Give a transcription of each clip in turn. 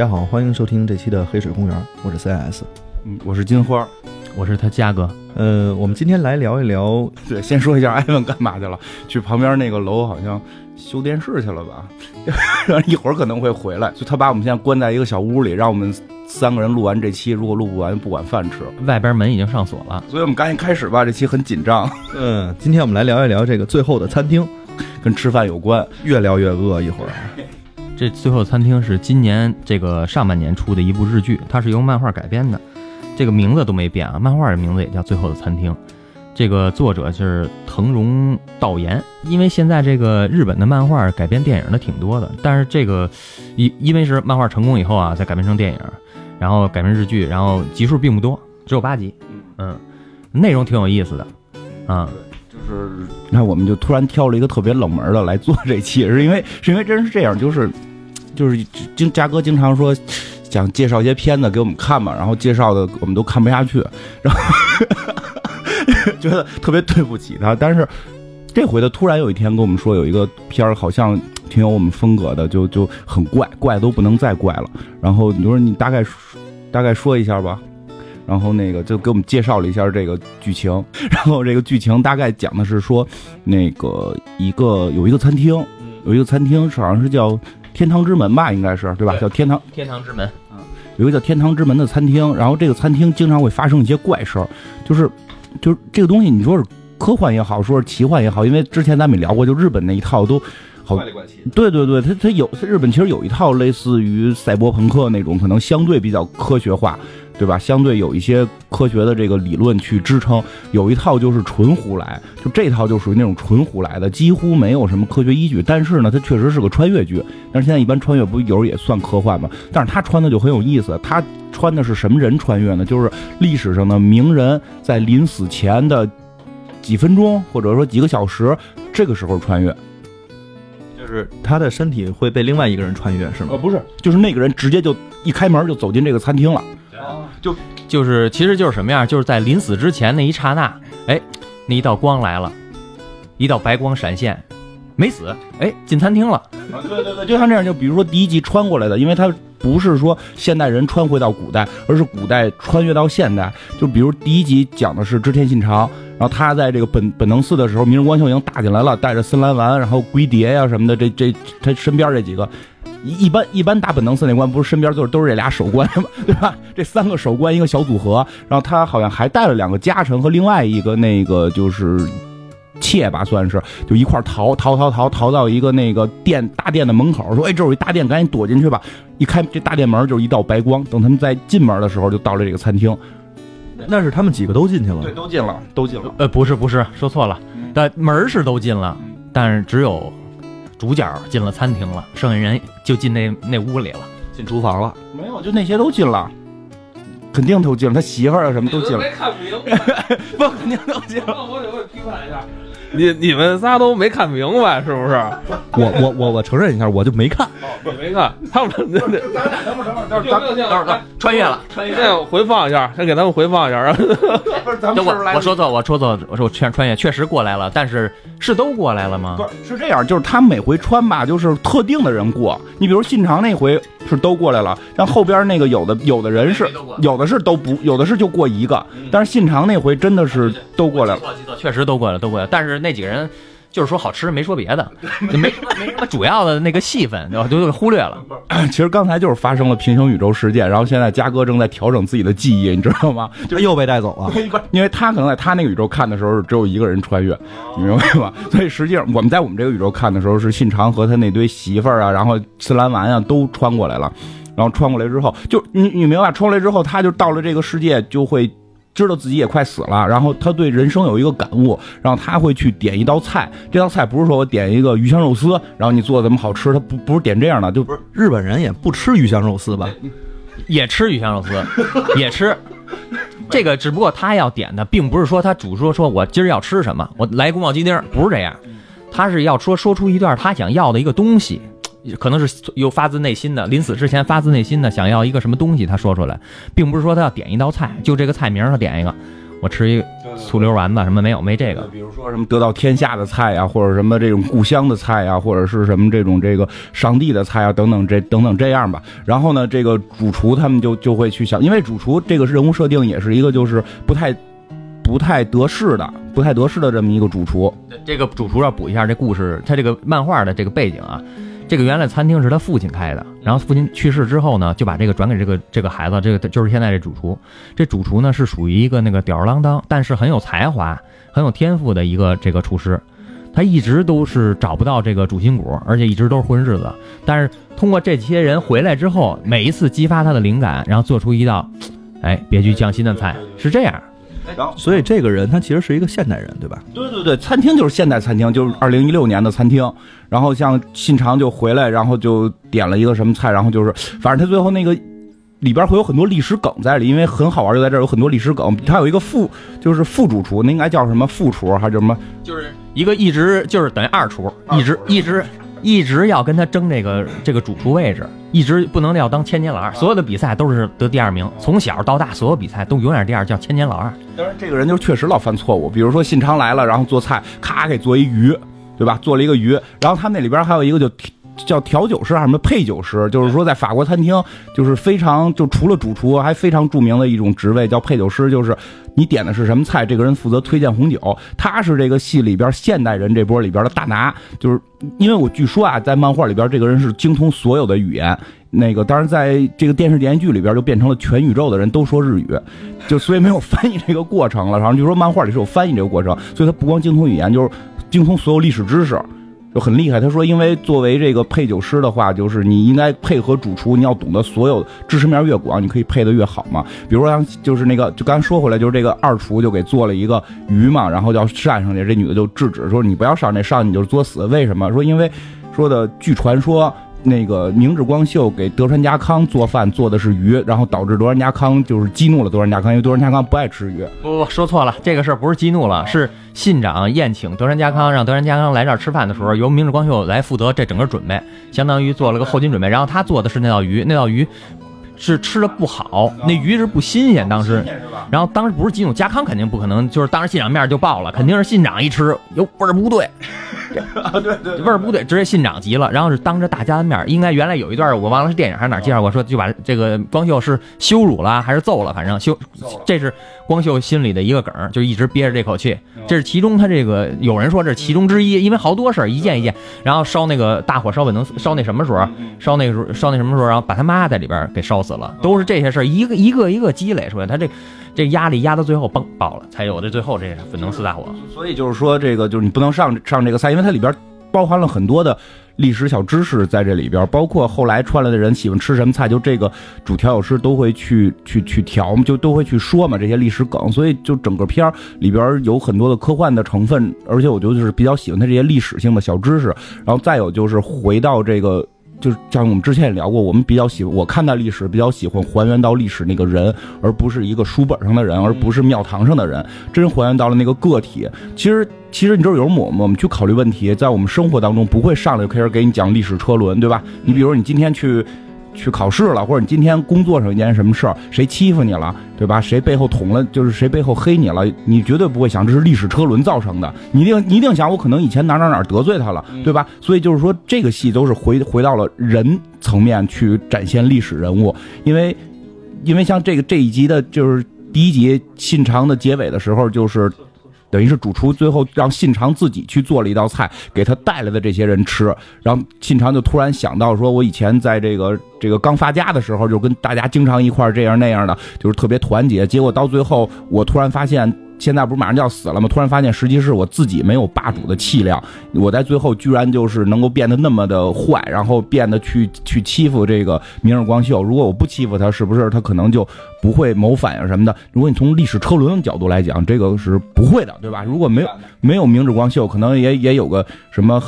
家好，欢迎收听这期的黑水公园，我是 CS。嗯，我是金花，我是他嘉哥。呃，我们今天来聊一聊，对，先说一下艾文干嘛去了？去旁边那个楼好像修电视去了吧？一会儿可能会回来，就他把我们现在关在一个小屋里，让我们三个人录完这期，如果录不完不管饭吃。外边门已经上锁了，所以我们赶紧开始吧，这期很紧张。嗯，今天我们来聊一聊这个最后的餐厅，跟吃饭有关，越聊越饿，一会儿。这最后餐厅是今年这个上半年出的一部日剧，它是由漫画改编的，这个名字都没变啊，漫画的名字也叫《最后的餐厅》。这个作者是藤荣道彦，因为现在这个日本的漫画改编电影的挺多的，但是这个因因为是漫画成功以后啊，再改编成电影，然后改编日剧，然后集数并不多，只有八集，嗯，内容挺有意思的，啊。就是那我们就突然挑了一个特别冷门的来做这期，是因为是因为真是这样，就是。就是经嘉哥经常说想介绍一些片子给我们看嘛，然后介绍的我们都看不下去，然后觉得特别对不起他。但是这回他突然有一天跟我们说有一个片儿好像挺有我们风格的，就就很怪，怪都不能再怪了。然后你说你大概大概说一下吧，然后那个就给我们介绍了一下这个剧情。然后这个剧情大概讲的是说，那个一个有一个餐厅，有一个餐厅好像是叫。天堂之门吧，应该是对吧？叫天堂天堂之门，嗯，有一个叫天堂之门的餐厅，然后这个餐厅经常会发生一些怪事儿，就是就是这个东西，你说是科幻也好，说是奇幻也好，因为之前咱们聊过，就日本那一套都好，对对对，它它有日本其实有一套类似于赛博朋克那种，可能相对比较科学化。对吧？相对有一些科学的这个理论去支撑，有一套就是纯胡来，就这套就属于那种纯胡来的，几乎没有什么科学依据。但是呢，它确实是个穿越剧。但是现在一般穿越不有时候也算科幻吗？但是他穿的就很有意思，他穿的是什么人穿越呢？就是历史上的名人在临死前的几分钟或者说几个小时，这个时候穿越，就是他的身体会被另外一个人穿越，是吗？呃，不是，就是那个人直接就一开门就走进这个餐厅了。就就是，其实就是什么呀？就是在临死之前那一刹那，哎，那一道光来了，一道白光闪现，没死，哎，进餐厅了。啊，对对对，就像这样，就比如说第一集穿过来的，因为它不是说现代人穿回到古代，而是古代穿越到现代。就比如第一集讲的是织田信长，然后他在这个本本能寺的时候，明日光秀已经打进来了，带着森兰丸，然后龟蝶呀什么的，这这他身边这几个。一一般一般打本能寺那关不是身边就是都是这俩守关吗？对吧？这三个守关一个小组合，然后他好像还带了两个家臣和另外一个那个就是妾吧，算是就一块逃逃逃逃逃到一个那个店大店的门口，说：“哎，这有一大店，赶紧躲进去吧！”一开这大店门就是一道白光，等他们在进门的时候就到了这个餐厅。那是他们几个都进去了？对，都进了，都进了。呃，不是不是，说错了，但门是都进了，但是只有。主角进了餐厅了，剩下人就进那那屋里了，进厨房了。没有，就那些都进了，肯定都进了。他媳妇儿啊什么都进了。没看明 不，肯定都进了。那我得会批判一下。你你们仨都没看明白是不是？我我我我承认一下，我就没看。你没看？他们那那咱俩等会儿等会儿等会儿等会儿穿越了，穿越。了回放一下，先给他们回放一下。不是咱们我我说错，我说错，我说我穿穿越确实过来了，但是是都过来了吗？不是，是这样，就是他每回穿吧，就是特定的人过。你比如信长那回是都过来了，像后边那个有的有的人是有的是都不有的是就过一个，但是信长那回真的是都过来了，确实都过来了，都过来，但是。那几个人就是说好吃，没说别的，没没什么主要的那个戏份，就都给忽略了。其实刚才就是发生了平行宇宙事件，然后现在嘉哥正在调整自己的记忆，你知道吗？就 又被带走了。因为他可能在他那个宇宙看的时候是只有一个人穿越，你明白吗？所以实际上我们在我们这个宇宙看的时候是信长和他那堆媳妇儿啊，然后次兰丸啊都穿过来了，然后穿过来之后，就你你明白，穿过来之后他就到了这个世界就会。知道自己也快死了，然后他对人生有一个感悟，然后他会去点一道菜。这道菜不是说我点一个鱼香肉丝，然后你做的怎么好吃，他不不是点这样的，就不是日本人也不吃鱼香肉丝吧？也吃鱼香肉丝，也吃。这个只不过他要点的，并不是说他主说说我今儿要吃什么，我来宫保鸡丁，不是这样，他是要说说出一段他想要的一个东西。可能是又发自内心的，临死之前发自内心的想要一个什么东西，他说出来，并不是说他要点一道菜，就这个菜名他点一个，我吃一醋溜丸子什么没有，没这个。比如说什么得到天下的菜呀，或者什么这种故乡的菜呀，或者是什么这种这个上帝的菜啊，等等这等等这样吧。然后呢，这个主厨他们就就会去想，因为主厨这个人物设定也是一个就是不太不太得势的、不太得势的这么一个主厨。这个主厨要补一下这故事，他这个漫画的这个背景啊。这个原来餐厅是他父亲开的，然后父亲去世之后呢，就把这个转给这个这个孩子，这个就是现在这主厨。这主厨呢是属于一个那个吊儿郎当，但是很有才华、很有天赋的一个这个厨师。他一直都是找不到这个主心骨，而且一直都是混日子。但是通过这些人回来之后，每一次激发他的灵感，然后做出一道，哎，别具匠心的菜，是这样。然后，所以这个人他其实是一个现代人，对吧？对对对，餐厅就是现代餐厅，就是二零一六年的餐厅。然后像信长就回来，然后就点了一个什么菜，然后就是反正他最后那个里边会有很多历史梗在里，因为很好玩，就在这儿有很多历史梗。他有一个副，就是副主厨，那应该叫什么副厨还是什么？就是一个一直就是等于二厨，一直一直一直要跟他争这个这个主厨位置，一直不能要当千年老二。所有的比赛都是得第二名，从小到大所有比赛都永远第二，叫千年老二。当然，这个人就确实老犯错误，比如说信昌来了，然后做菜，咔给做一鱼。对吧？做了一个鱼，然后他那里边还有一个就叫调酒师还是什么配酒师，就是说在法国餐厅就是非常就除了主厨还非常著名的一种职位叫配酒师，就是你点的是什么菜，这个人负责推荐红酒。他是这个戏里边现代人这波里边的大拿，就是因为我据说啊，在漫画里边这个人是精通所有的语言，那个当然在这个电视电视剧里边就变成了全宇宙的人都说日语，就所以没有翻译这个过程了。然后就说漫画里是有翻译这个过程，所以他不光精通语言，就是。精通所有历史知识，就很厉害。他说，因为作为这个配酒师的话，就是你应该配合主厨，你要懂得所有知识面越广，你可以配的越好嘛。比如说，像就是那个，就刚说回来，就是这个二厨就给做了一个鱼嘛，然后要上上去，这女的就制止说，你不要上那上，你就作死。为什么？说因为说的据传说。那个明治光秀给德川家康做饭做的是鱼，然后导致德川家康就是激怒了德川家康，因为德川家康不爱吃鱼。不不，说错了，这个事儿不是激怒了，是信长宴请德川家康，让德川家康来这儿吃饭的时候，由明治光秀来负责这整个准备，相当于做了个后勤准备。然后他做的是那道鱼，那道鱼是吃的不好，那鱼是不新鲜，当时。然后当时不是激怒家康，肯定不可能，就是当着信长面就爆了，肯定是信长一吃，哟味儿不对。啊，对对，味儿不对，直接信长急了，然后是当着大家的面，应该原来有一段我忘了是电影还是哪介绍过，说就把这个光秀是羞辱了还是揍了，反正羞，这是光秀心里的一个梗，就一直憋着这口气，这是其中他这个有人说这是其中之一，因为好多事儿一件一件，然后烧那个大火烧本能烧那什么时候，烧那个时候烧那什么时候，然后把他妈在里边给烧死了，都是这些事儿一个一个一个积累出来，他这这压力压到最后崩爆了，才有的最后这粉能四大火，所以就是说这个就是你不能上上这个菜，因为它里边。包含了很多的历史小知识在这里边，包括后来串来的人喜欢吃什么菜，就这个主调酒师都会去去去调就都会去说嘛这些历史梗，所以就整个片儿里边有很多的科幻的成分，而且我觉得就是比较喜欢它这些历史性的小知识，然后再有就是回到这个。就是像我们之前也聊过，我们比较喜欢我看待历史，比较喜欢还原到历史那个人，而不是一个书本上的人，而不是庙堂上的人，真还原到了那个个体。其实，其实你知道，有时候我们我们去考虑问题，在我们生活当中不会上来就开始给你讲历史车轮，对吧？你比如你今天去。去考试了，或者你今天工作上一件什么事儿，谁欺负你了，对吧？谁背后捅了，就是谁背后黑你了，你绝对不会想这是历史车轮造成的，你一定你一定想我可能以前哪哪哪得罪他了，对吧？所以就是说这个戏都是回回到了人层面去展现历史人物，因为因为像这个这一集的就是第一集信长的结尾的时候就是。等于是主厨最后让信长自己去做了一道菜给他带来的这些人吃，然后信长就突然想到说，我以前在这个这个刚发家的时候，就跟大家经常一块这样那样的，就是特别团结。结果到最后，我突然发现。现在不是马上就要死了吗？突然发现，实际是我自己没有霸主的气量。我在最后居然就是能够变得那么的坏，然后变得去去欺负这个明日光秀。如果我不欺负他，是不是他可能就不会谋反呀什么的？如果你从历史车轮的角度来讲，这个是不会的，对吧？如果没有没有明日光秀，可能也也有个什么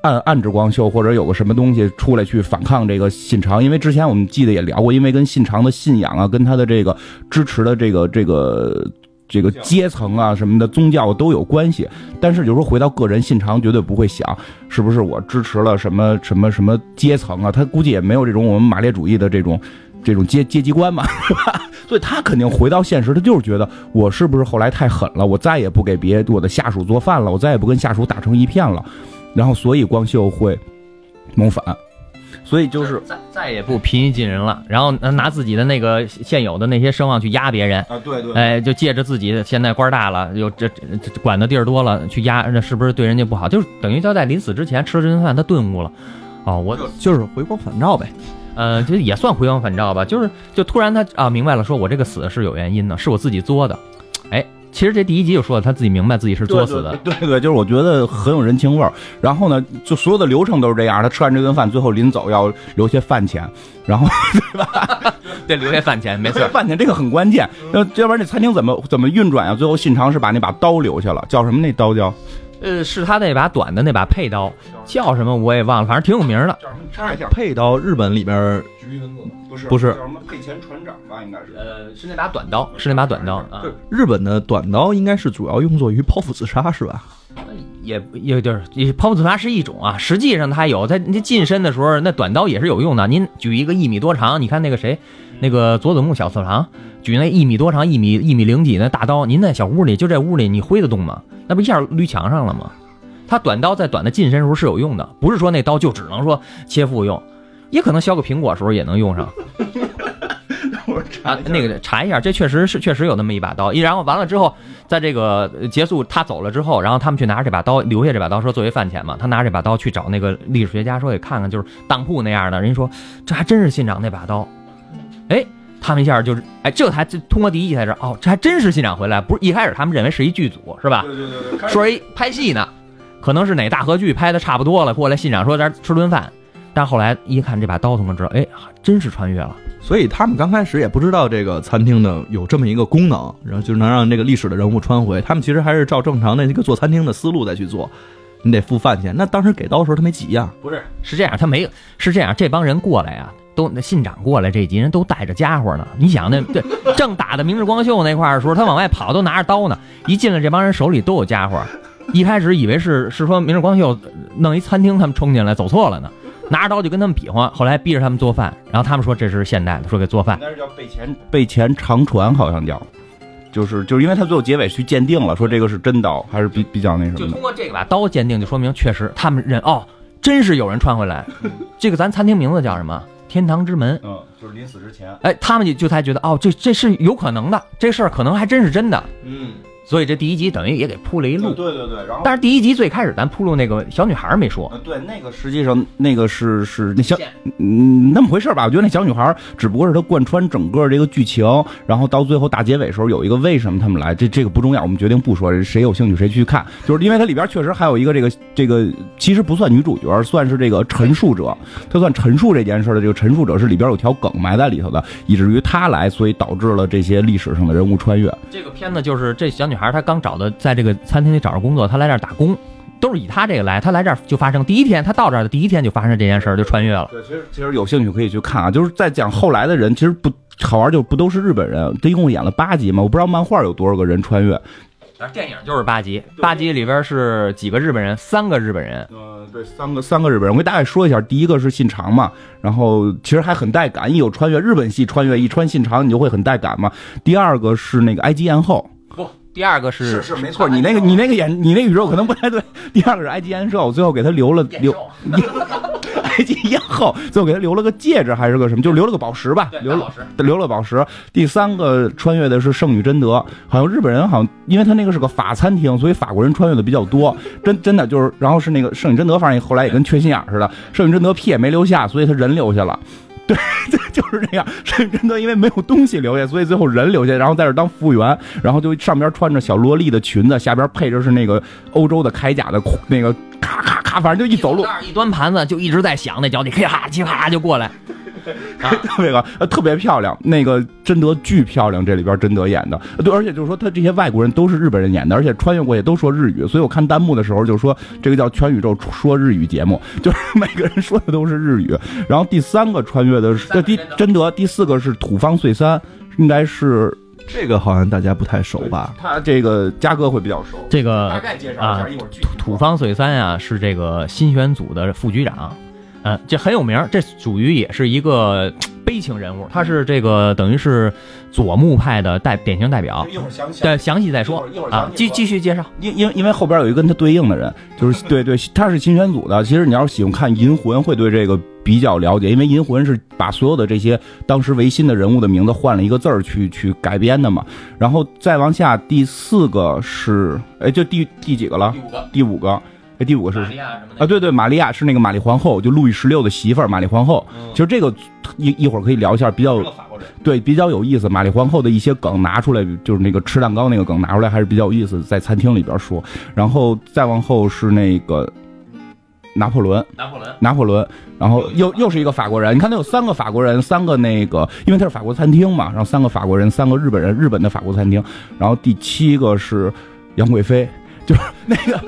暗暗之光秀，或者有个什么东西出来去反抗这个信长。因为之前我们记得也聊过，因为跟信长的信仰啊，跟他的这个支持的这个这个。这个阶层啊什么的宗教都有关系，但是有时候回到个人，信长绝对不会想是不是我支持了什么什么什么阶层啊，他估计也没有这种我们马列主义的这种这种阶阶级观嘛，是吧？所以他肯定回到现实，他就是觉得我是不是后来太狠了，我再也不给别我的下属做饭了，我再也不跟下属打成一片了，然后所以光秀会谋反，所以就是再再也不平易近人了，然后拿自己的那个现有的那些声望去压别人。啊，对对哎，就借着自己现在官大了，有这这这管的地儿多了，去压，那是不是对人家不好？就是等于他在临死之前吃了这顿饭，他顿悟了。哦，我就是回光返照呗。呃，这也算回光返照吧，就是就突然他啊明白了，说我这个死是有原因的，是我自己作的。哎，其实这第一集就说了，他自己明白自己是作死的。对对对，就是我觉得很有人情味儿。然后呢，就所有的流程都是这样，他吃完这顿饭，最后临走要留些饭钱，然后 对吧？对，留下饭钱，没错。饭钱这个很关键，要要不然这餐厅怎么怎么运转啊？最后信长是把那把刀留下了，叫什么那刀叫？呃，是他那把短的那把佩刀，叫什么我也忘了，反正挺有名的。叫什么？查一下。配刀，日本里边菊文不是不是叫什么佩钱船长吧？应该是。呃，是那把短刀，是那把短刀啊。日本的短刀应该是主要用作于剖腹自杀，是吧？也也就是剖腹自杀是一种啊，实际上它有在你近身的时候，那短刀也是有用的。您举一个一米多长，你看那个谁，那个佐佐木小次郎举那一米多长、一米一米零几那大刀，您在小屋里就这屋里你挥得动吗？那不一下捋墙上了吗？他短刀在短的近身时候是有用的，不是说那刀就只能说切腹用，也可能削个苹果时候也能用上。我查啊，那个查一下，这确实是确实有那么一把刀。一然后完了之后，在这个呃结束他走了之后，然后他们去拿着这把刀，留下这把刀，说作为饭钱嘛。他拿着这把刀去找那个历史学家，说给看看，就是当铺那样的。人家说这还真是信长那把刀。哎，他们一下就是哎，这才就通过第一集才知道，哦，这还真是信长回来。不是一开始他们认为是一剧组是吧？对对对对，说是一拍戏呢，可能是哪大合剧拍的差不多了，过来信长说咱吃顿饭。但后来一看这把刀，他们知道，哎，真是穿越了。所以他们刚开始也不知道这个餐厅的有这么一个功能，然后就能让这个历史的人物穿回。他们其实还是照正常的那个做餐厅的思路再去做，你得付饭钱。那当时给刀的时候他没急呀，不是，是这样，他没有，是这样，这帮人过来呀、都那信长过来这几人都带着家伙呢。你想那对 正打的明日光秀那块儿的时候，他往外跑都拿着刀呢。一进来，这帮人手里都有家伙。一开始以为是是说明日光秀弄一餐厅，他们冲进来走错了呢，拿着刀就跟他们比划。后来逼着他们做饭，然后他们说这是现代的，说给做饭应。该是叫备前备前长传，好像叫，就是就是因为他最后结尾去鉴定了，说这个是真刀，还是比比较那什么就。通过这个把刀鉴定，就说明确实他们认哦，真是有人穿回来。这个咱餐厅名字叫什么？天堂之门。嗯，就是临死之前。哎，他们就就才觉得哦，这这是有可能的，这事儿可能还真是真的。嗯，所以这第一集等于也给铺了一路。对对对，然后但是第一集最开始咱铺路那个小女孩没说，呃，对，那个实际上那个是是那小嗯那么回事儿吧？我觉得那小女孩只不过是她贯穿整个这个剧情，然后到最后大结尾时候有一个为什么他们来，这这个不重要，我们决定不说，谁有兴趣谁去看。就是因为它里边确实还有一个这个这个其实不算女主角，算是这个陈述者，她算陈述这件事的这个陈述者是里边有条梗埋在里头的，以至于她来，所以导致了这些历史上的人物穿越。这个片子就是这小女孩她刚找的，在这个餐厅里找着工作，她来这儿打工，都是以她这个来，她来这儿就发生第一天，她到这儿的第一天就发生这件事儿，就穿越了。对，其实其实有兴趣可以去看啊，就是在讲后来的人，其实不好玩就不都是日本人，这一共演了八集嘛，我不知道漫画有多少个人穿越。而电影就是八集，八集里边是几个日本人，三个日本人。呃，对，三个三个日本人，我给大概说一下，第一个是信长嘛，然后其实还很带感，一有穿越日本戏穿越，一穿信长你就会很带感嘛。第二个是那个埃及艳后，不，第二个是是没错，你那个你那个演你那个宇宙可能不太对。第二个是埃及艳后，最后给他留了留埃及艳后，最后给他留了个戒指还是个什么，就留了个宝石吧，留了宝石。留了宝石。第三个穿越的是圣女贞德，好像日本人好像因为他那个是个法餐厅，所以法国人穿越的比较多。真真的就是，然后是那个圣女贞德，反正后来也跟缺心眼似的，圣女贞德屁也没留下，所以他人留下了。对，对，就是这样。真真哥因为没有东西留下，所以最后人留下，然后在这当服务员，然后就上边穿着小萝莉的裙子，下边配着是那个欧洲的铠甲的那个咔咔咔，反正就一走路一端盘子就一直在响，那脚底咔叽咔就过来。啊，特别高，呃，特别漂亮。那个贞德巨漂亮，这里边贞德演的，对，而且就是说他这些外国人都是日本人演的，而且穿越过去都说日语，所以我看弹幕的时候就说这个叫全宇宙说日语节目，就是每个人说的都是日语。然后第三个穿越的是这第贞德，第四个是土方岁三，应该是这个好像大家不太熟吧？他这个嘉哥会比较熟，这个概介绍一啊下，一会儿土土方岁三啊，是这个新选组的副局长。嗯，这很有名，这属于也是一个悲情人物，他是这个等于是左木派的代典型代表。一会儿详细对，详细再说一会儿啊，继继续介绍。因因为因为后边有一个跟他对应的人，就是对对，他是新选组的。其实你要是喜欢看《银魂》，会对这个比较了解，因为《银魂》是把所有的这些当时维新的人物的名字换了一个字儿去去改编的嘛。然后再往下，第四个是，哎，就第第几个了？五个，第五个，哎，第五个是亚什么啊，对对，玛利亚是那个玛丽皇后，就路易十六的媳妇儿，玛丽皇后。其实这个一一会儿可以聊一下，比较对比较有意思。玛丽皇后的一些梗拿出来，就是那个吃蛋糕那个梗拿出来，还是比较有意思，在餐厅里边说。然后再往后是那个拿破仑，拿破仑。拿破仑，然后又又是一个法国人。你看他有三个法国人，三个那个，因为他是法国餐厅嘛，然后三个法国人，三个日本人，日本的法国餐厅。然后第七个是杨贵妃。就是 那个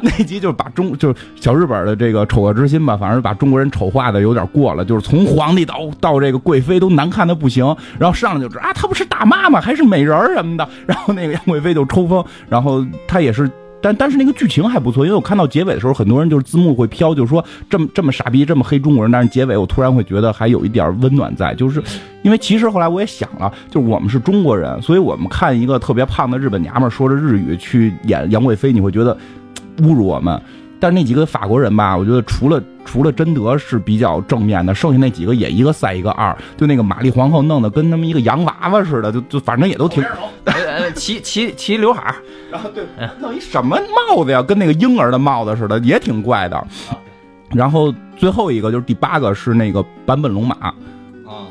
那集，就是把中就是小日本的这个丑恶之心吧，反正把中国人丑化的有点过了，就是从皇帝到到这个贵妃都难看的不行，然后上来就知啊，她不是大妈吗？还是美人儿什么的，然后那个杨贵妃就抽风，然后她也是。但但是那个剧情还不错，因为我看到结尾的时候，很多人就是字幕会飘，就是说这么这么傻逼，这么黑中国人。但是结尾我突然会觉得还有一点温暖在，就是 因为其实后来我也想了，就是我们是中国人，所以我们看一个特别胖的日本娘们说着日语去演杨贵妃，你会觉得 侮辱我们。但是那几个法国人吧，我觉得除了除了贞德是比较正面的，剩下那几个也一个赛一个二，就那个玛丽皇后弄得跟他们一个洋娃娃似的，就就反正也都挺。呃，齐齐齐刘海儿，然后对，弄一什么帽子呀？跟那个婴儿的帽子似的，也挺怪的。然后最后一个就是第八个是那个坂本龙马，啊，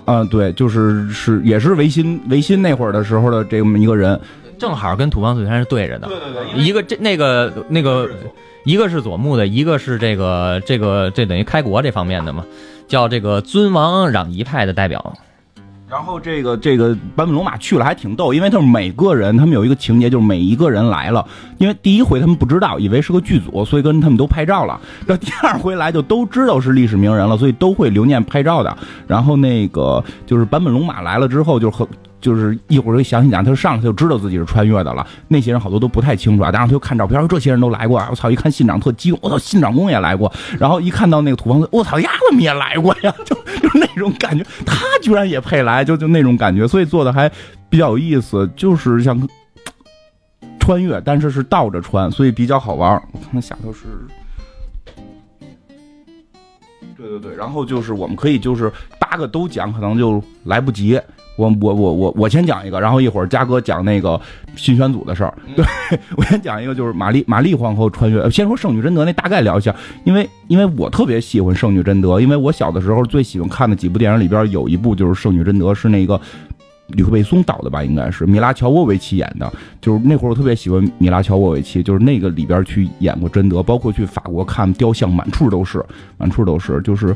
嗯，对，就是是也是维新维新那会儿的时候的这么一个人，正好跟土方岁三是对着的。对对一个这那个那个，一个是佐木的，一个是这个这个这等于开国这方面的嘛，叫这个尊王攘夷派的代表。然后这个这个坂本龙马去了还挺逗，因为他们每个人他们有一个情节，就是每一个人来了，因为第一回他们不知道，以为是个剧组，所以跟他们都拍照了。这第二回来就都知道是历史名人了，所以都会留念拍照的。然后那个就是坂本龙马来了之后，就和就是一会儿会详细讲，他上来他就知道自己是穿越的了。那些人好多都不太清楚啊，然后他就看照片，说这些人都来过。我操，一看信长特激动，我操，信长公也来过。然后一看到那个土方岁，我操，丫怎么也来过呀？就就那种感觉，他居然也配来，就就那种感觉，所以做的还比较有意思，就是像穿越，但是是倒着穿，所以比较好玩。我看下头是。对对对，然后就是我们可以就是八个都讲，可能就来不及。我我我我我先讲一个，然后一会儿嘉哥讲那个新选组的事儿。对 我先讲一个，就是玛丽玛丽皇后穿越。先说圣女贞德那大概聊一下，因为因为我特别喜欢圣女贞德，因为我小的时候最喜欢看的几部电影里边有一部就是圣女贞德，是那个吕克贝松导的吧，应该是米拉乔沃维奇演的。就是那会儿我特别喜欢米拉乔沃维奇，就是那个里边去演过贞德，包括去法国看雕像，满处都是，满处都是，就是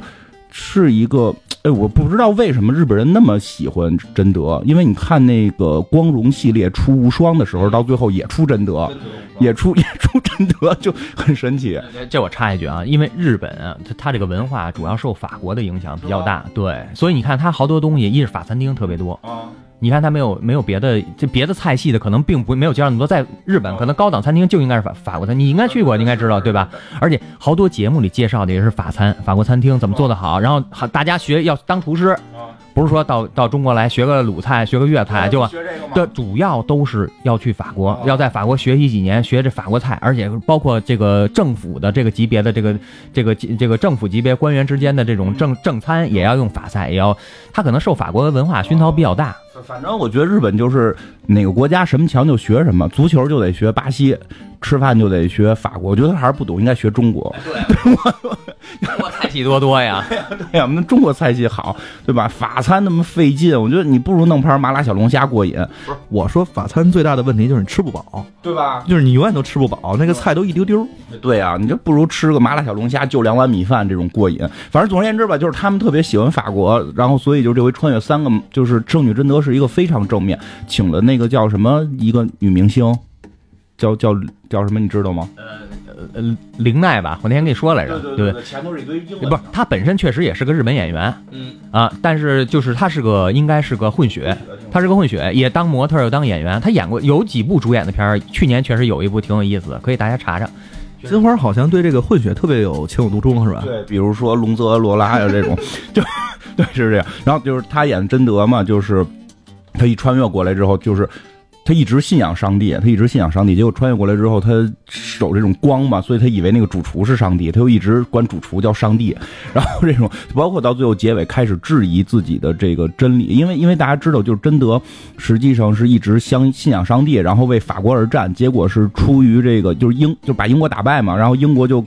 是一个。哎，我不知道为什么日本人那么喜欢贞德，因为你看那个光荣系列出无双的时候，到最后也出贞德，也出 也出真德，就很神奇。这我插一句啊，因为日本啊，它它这个文化主要受法国的影响比较大，对，所以你看它好多东西，一是法餐厅特别多啊。你看它没有没有别的，这别的菜系的可能并不没有介绍那么多。在日本，可能高档餐厅就应该是法法国餐，你应该去过，你应该知道对吧？而且好多节目里介绍的也是法餐，法国餐厅怎么做的好，然后好大家学要当厨师，不是说到到中国来学个鲁菜，学个粤菜就，对，主要都是要去法国，要在法国学习几年，学这法国菜，而且包括这个政府的这个级别的这个这个这个政府级别官员之间的这种正正餐也要用法菜，也要他可能受法国文化熏陶比较大。反正我觉得日本就是哪个国家什么强就学什么，足球就得学巴西，吃饭就得学法国。我觉得他还是不懂，应该学中国。对，我菜系多多呀。对呀，我们中国菜系好，对吧？法餐那么费劲，我觉得你不如弄盘麻辣小龙虾过瘾。不是，我说法餐最大的问题就是你吃不饱，对吧？就是你永远都吃不饱，那个菜都一丢丢。对啊，你就不如吃个麻辣小龙虾，就两碗米饭这种过瘾。反正总而言之吧，就是他们特别喜欢法国，然后所以就这回穿越三个，就是圣女贞德是一个非常正面，请了那个叫什么一个女明星，叫叫叫什么你知道吗？呃，林奈吧，我那天跟你说来着，对对？前头是一堆英不是，她本身确实也是个日本演员，嗯啊，但是就是她是个应该是个混血，她是个混血，也当模特又当演员，她演过有几部主演的片儿，去年确实有一部挺有意思的，可以大家查查。金花好像对这个混血特别有情有独钟，是吧？对，比如说龙泽罗拉呀这种，就对是这样。然后就是他演贞德嘛，就是他一穿越过来之后，就是他一直信仰上帝，他一直信仰上帝。结果穿越过来之后，他守这种光嘛，所以他以为那个主厨是上帝，他又一直管主厨叫上帝。然后这种包括到最后结尾开始质疑自己的这个真理，因为因为大家知道，就是贞德实际上是一直相信仰上帝，然后为法国而战，结果是出于这个就是英就把英国打败嘛，然后英国就。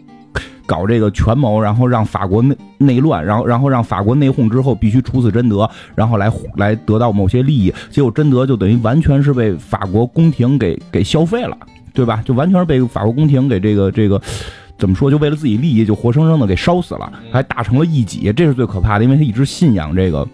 搞这个权谋，然后让法国内内乱，然后然后让法国内讧之后必须处死贞德，然后来来得到某些利益，结果贞德就等于完全是被法国宫廷给给消费了，对吧？就完全是被法国宫廷给这个这个怎么说？就为了自己利益，就活生生的给烧死了，还打成了异己，这是最可怕的，因为他一直信仰这个，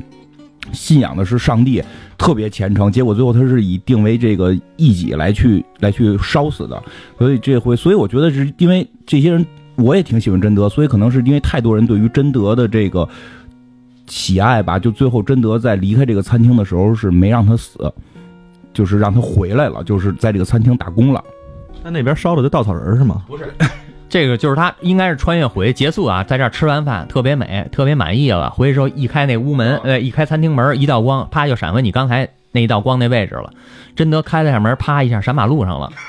信仰的是上帝，特别虔诚，结果最后他是以定为这个异己来去来去烧死的，所以这回，所以我觉得是因为这些人。我也挺喜欢贞德，所以可能是因为太多人对于贞德的这个喜爱吧，就最后贞德在离开这个餐厅的时候是没让他死，就是让他回来了，就是在这个餐厅打工了。那那边烧的就稻草人是吗？不是，这个就是他应该是穿越回结束啊，在这儿吃完饭特别美，特别满意了。回去时候一开那屋门，呃，一开餐厅门，一道光，啪就闪回你刚才那一道光那位置了。贞德开了下门，啪一下闪马路上了。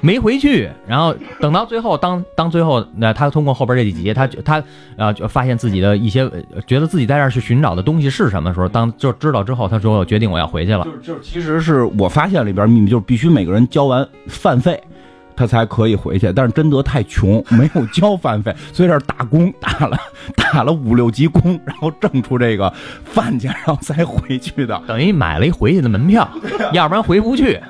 没回去，然后等到最后，当当最后，那他通过后边这几集，他他呃就发现自己的一些，觉得自己在这儿去寻找的东西是什么时候，当就知道之后，他说我决定我要回去了。就是就是，其实是我发现里边秘密，就是必须每个人交完饭费。他才可以回去，但是贞德太穷，没有交饭费，所以这打工打了 打了五六级工，然后挣出这个饭钱，然后才回去的，等于买了一回去的门票，要不然回不去。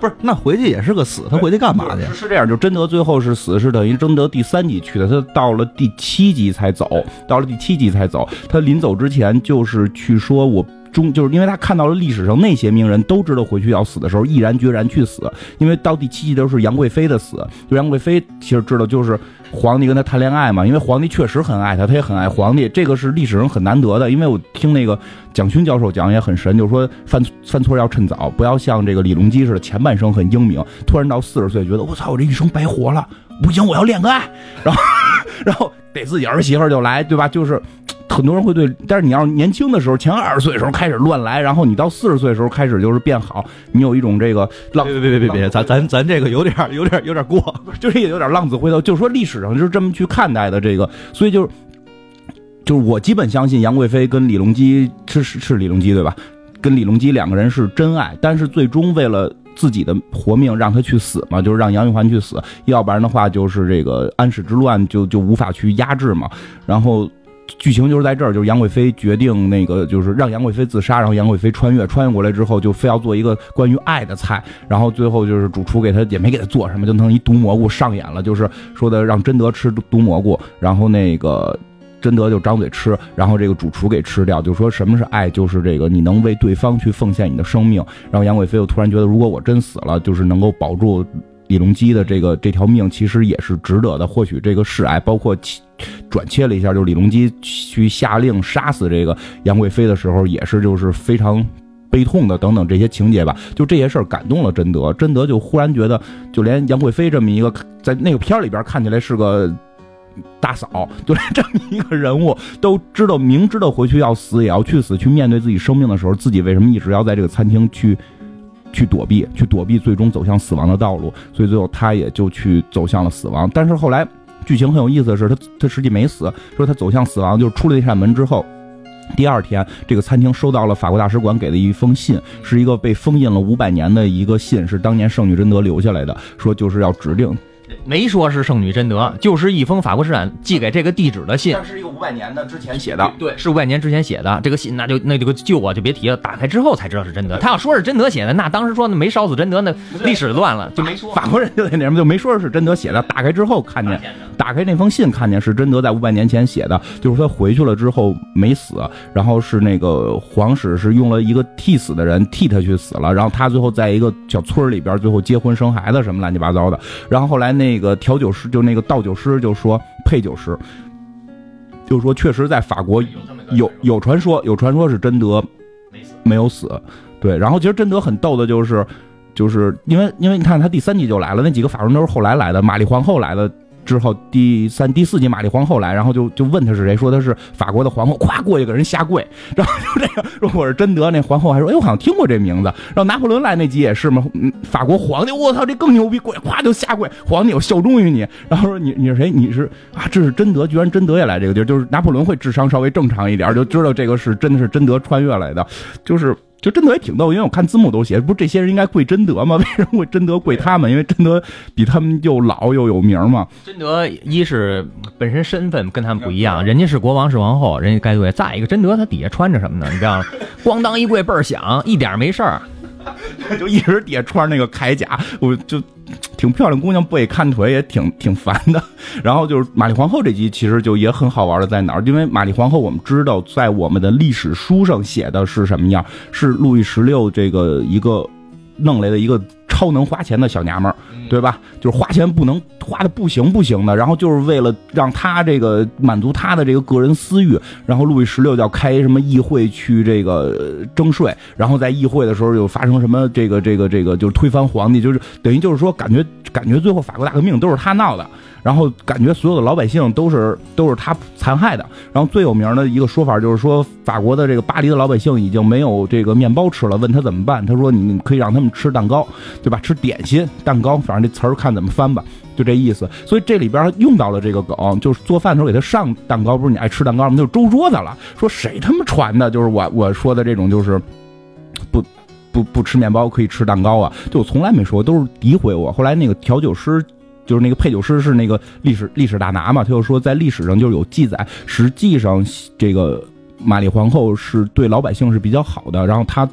不是，那回去也是个死，他回去干嘛去？是这样，就贞德最后是死，是等于贞德第三集去的，他到了第七集才走，到了第七集才走。他临走之前就是去说，我。中就是因为他看到了历史上那些名人都知道回去要死的时候，毅然决然去死。因为到第七集都是杨贵妃的死，就杨贵妃其实知道就是皇帝跟他谈恋爱嘛，因为皇帝确实很爱他，他也很爱皇帝，这个是历史上很难得的。因为我听那个蒋勋教授讲也很神，就是说犯犯错要趁早，不要像这个李隆基似的，前半生很英明，突然到四十岁觉得我操，我这一生白活了，不行，我要恋个爱，然后 然后得自己儿媳妇就来，对吧？就是。很多人会对，但是你要年轻的时候，前二十岁的时候开始乱来，然后你到四十岁的时候开始就是变好，你有一种这个浪，别别别别别，咱咱咱这个有点有点有点过，就是也有点浪子回头，就是说历史上就是这么去看待的这个，所以就是就是我基本相信杨贵妃跟李隆基是是是李隆基对吧？跟李隆基两个人是真爱，但是最终为了自己的活命让他去死嘛，就是让杨玉环去死，要不然的话就是这个安史之乱就就无法去压制嘛，然后。剧情就是在这儿，就是杨贵妃决定那个，就是让杨贵妃自杀，然后杨贵妃穿越，穿越过来之后，就非要做一个关于爱的菜，然后最后就是主厨给他也没给他做什么，就弄一毒蘑菇上演了，就是说的让贞德吃毒蘑菇，然后那个贞德就张嘴吃，然后这个主厨给吃掉，就说什么是爱，就是这个你能为对方去奉献你的生命，然后杨贵妃又突然觉得，如果我真死了，就是能够保住。李隆基的这个这条命其实也是值得的，或许这个示爱，包括转切了一下，就是李隆基去下令杀死这个杨贵妃的时候，也是就是非常悲痛的等等这些情节吧。就这些事儿感动了贞德，贞德就忽然觉得，就连杨贵妃这么一个在那个片里边看起来是个大嫂，就连这么一个人物都知道，明知道回去要死也要去死，去面对自己生命的时候，自己为什么一直要在这个餐厅去？去躲避，去躲避，最终走向死亡的道路。所以最后他也就去走向了死亡。但是后来剧情很有意思的是，他他实际没死。说他走向死亡，就是出了那扇门之后，第二天这个餐厅收到了法国大使馆给的一封信，是一个被封印了五百年的一个信，是当年圣女贞德留下来的，说就是要指定。没说是圣女贞德，就是一封法国使馆寄给这个地址的信。是一个五百年的之前写的，对，是五百年之前写的这个信，那就那这个旧啊就别提了。打开之后才知道是贞德。他要说是贞德写的，那当时说那没烧死贞德，那历史乱了，就没说。法国人就在那边就没说是贞德写的。打开之后看见，打开那封信看见是贞德在五百年前写的，就是他回去了之后没死，然后是那个皇室是用了一个替死的人替他去死了，然后他最后在一个小村里边最后结婚生孩子什么乱七八糟的，然后后来那个调酒师就那个倒酒师就说配酒师。就说确实在法国有有传说，有传说是贞德没有死。对，然后其实贞德很逗的，就是就是因为因为你看他第三集就来了，那几个法国人都是后来来的，玛丽皇后来了。之后第三、第四集玛丽皇后来，然后就就问他是谁，说他是法国的皇后，咵过去给人下跪，然后就这个说我是贞德，那皇后还说哎我好像听过这名字，然后拿破仑来那集也是嘛，法国皇帝我操这更牛逼，跪咵就下跪，皇帝我效忠于你，然后说你你是谁？你是啊这是贞德，居然贞德也来这个地儿，就是拿破仑会智商稍微正常一点，就知道这个是真的是贞德穿越来的，就是。就贞德也挺逗，因为我看字幕都写，不是这些人应该跪贞德吗？为什么会贞德跪他们？因为贞德比他们又老又有名嘛。贞德一是本身身份跟他们不一样，人家是国王是王后，人家该跪。再一个，贞德他底下穿着什么呢？你知道吗？咣当一跪倍儿响，一点没事儿。就一直底下穿那个铠甲，我就挺漂亮姑娘，不给看腿也挺挺烦的。然后就是玛丽皇后这集其实就也很好玩的，在哪儿？因为玛丽皇后我们知道，在我们的历史书上写的是什么样？是路易十六这个一个弄来的一个超能花钱的小娘们儿，对吧？就是花钱不能花的不行不行的，然后就是为了让他这个满足他的这个个人私欲，然后路易十六要开什么议会去这个征税，然后在议会的时候又发生什么这个这个这个就是推翻皇帝，就是等于就是说感觉感觉最后法国大革命都是他闹的。然后感觉所有的老百姓都是都是他残害的。然后最有名的一个说法就是说，法国的这个巴黎的老百姓已经没有这个面包吃了。问他怎么办，他说你可以让他们吃蛋糕，对吧？吃点心、蛋糕，反正这词儿看怎么翻吧，就这意思。所以这里边用到了这个梗，就是做饭的时候给他上蛋糕，不是你爱吃蛋糕吗？就周桌子了。说谁他妈传的？就是我我说的这种，就是不不不吃面包可以吃蛋糕啊？就从来没说，都是诋毁我。后来那个调酒师。就是那个配酒师是那个历史历史大拿嘛，他就说在历史上就有记载，实际上这个玛丽皇后是对老百姓是比较好的，然后她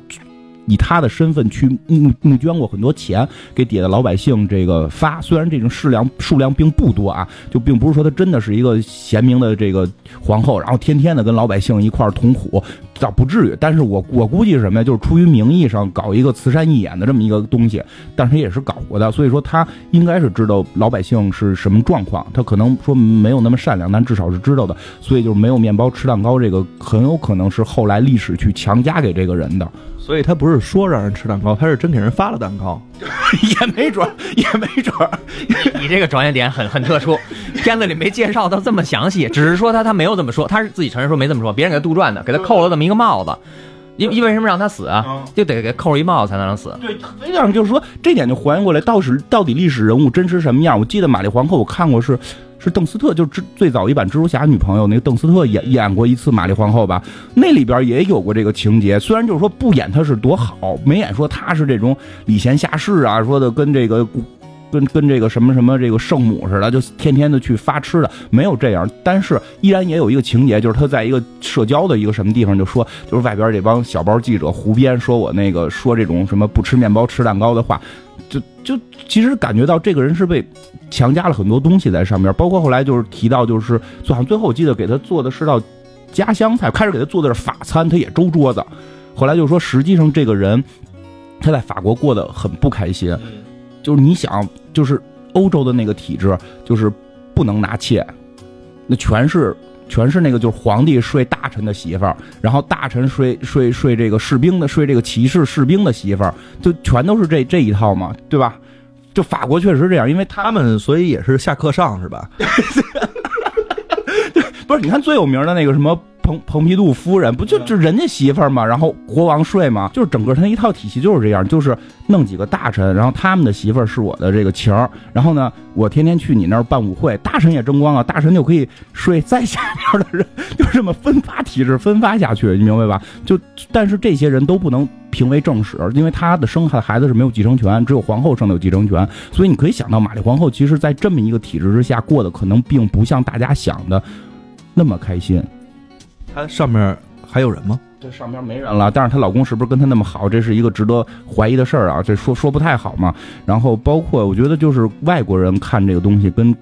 以他的身份去募募捐过很多钱给底下的老百姓这个发，虽然这种数量数量并不多啊，就并不是说他真的是一个贤明的这个皇后，然后天天的跟老百姓一块儿同苦。倒不至于，但是我我估计是什么呀？就是出于名义上搞一个慈善义演的这么一个东西，但是也是搞过的，所以说他应该是知道老百姓是什么状况，他可能说没有那么善良，但至少是知道的，所以就是没有面包吃蛋糕，这个很有可能是后来历史去强加给这个人的。所以他不是说让人吃蛋糕，他是真给人发了蛋糕，也没准，也没准。你这个着眼点很很特殊，片子里没介绍到这么详细，只是说他他没有这么说，他是自己承认说没这么说，别人给他杜撰的，给他扣了这么一个帽子。因因为什么让他死啊？就得给扣一帽子才能让死。对，非常就是说这点就还原过来，到是到底历史人物真实什么样？我记得玛丽皇后我看过是。是邓斯特，就是最早一版蜘蛛侠女朋友那个邓斯特演演过一次玛丽皇后吧？那里边也有过这个情节，虽然就是说不演她是多好，没演说她是这种礼贤下士啊，说的跟这个跟跟这个什么什么这个圣母似的，就天天的去发吃的，没有这样。但是依然也有一个情节，就是他在一个社交的一个什么地方就说，就是外边这帮小包记者胡编，说我那个说这种什么不吃面包吃蛋糕的话。就就其实感觉到这个人是被强加了很多东西在上面，包括后来就是提到，就是好像最后我记得给他做的是道家乡菜，开始给他做的是法餐，他也周桌子。后来就说实际上这个人他在法国过得很不开心，就是你想，就是欧洲的那个体制，就是不能拿妾，那全是。全是那个，就是皇帝睡大臣的媳妇儿，然后大臣睡睡睡这个士兵的，睡这个骑士士兵的媳妇儿，就全都是这这一套嘛，对吧？就法国确实这样，因为他们所以也是下课上是吧？不是，你看最有名的那个什么。蓬蓬皮杜夫人不就就人家媳妇儿嘛，然后国王睡嘛，就是整个他一套体系就是这样，就是弄几个大臣，然后他们的媳妇儿是我的这个情儿，然后呢，我天天去你那儿办舞会，大臣也争光啊，大臣就可以睡再下边的人，就这么分发体制分发下去，你明白吧？就但是这些人都不能评为正史，因为他的生的孩子是没有继承权，只有皇后生的有继承权，所以你可以想到玛丽皇后其实在这么一个体制之下过得可能并不像大家想的那么开心。她上面还有人吗？这上边没人了，但是她老公是不是跟她那么好？这是一个值得怀疑的事儿啊！这说说不太好嘛。然后包括我觉得就是外国人看这个东西跟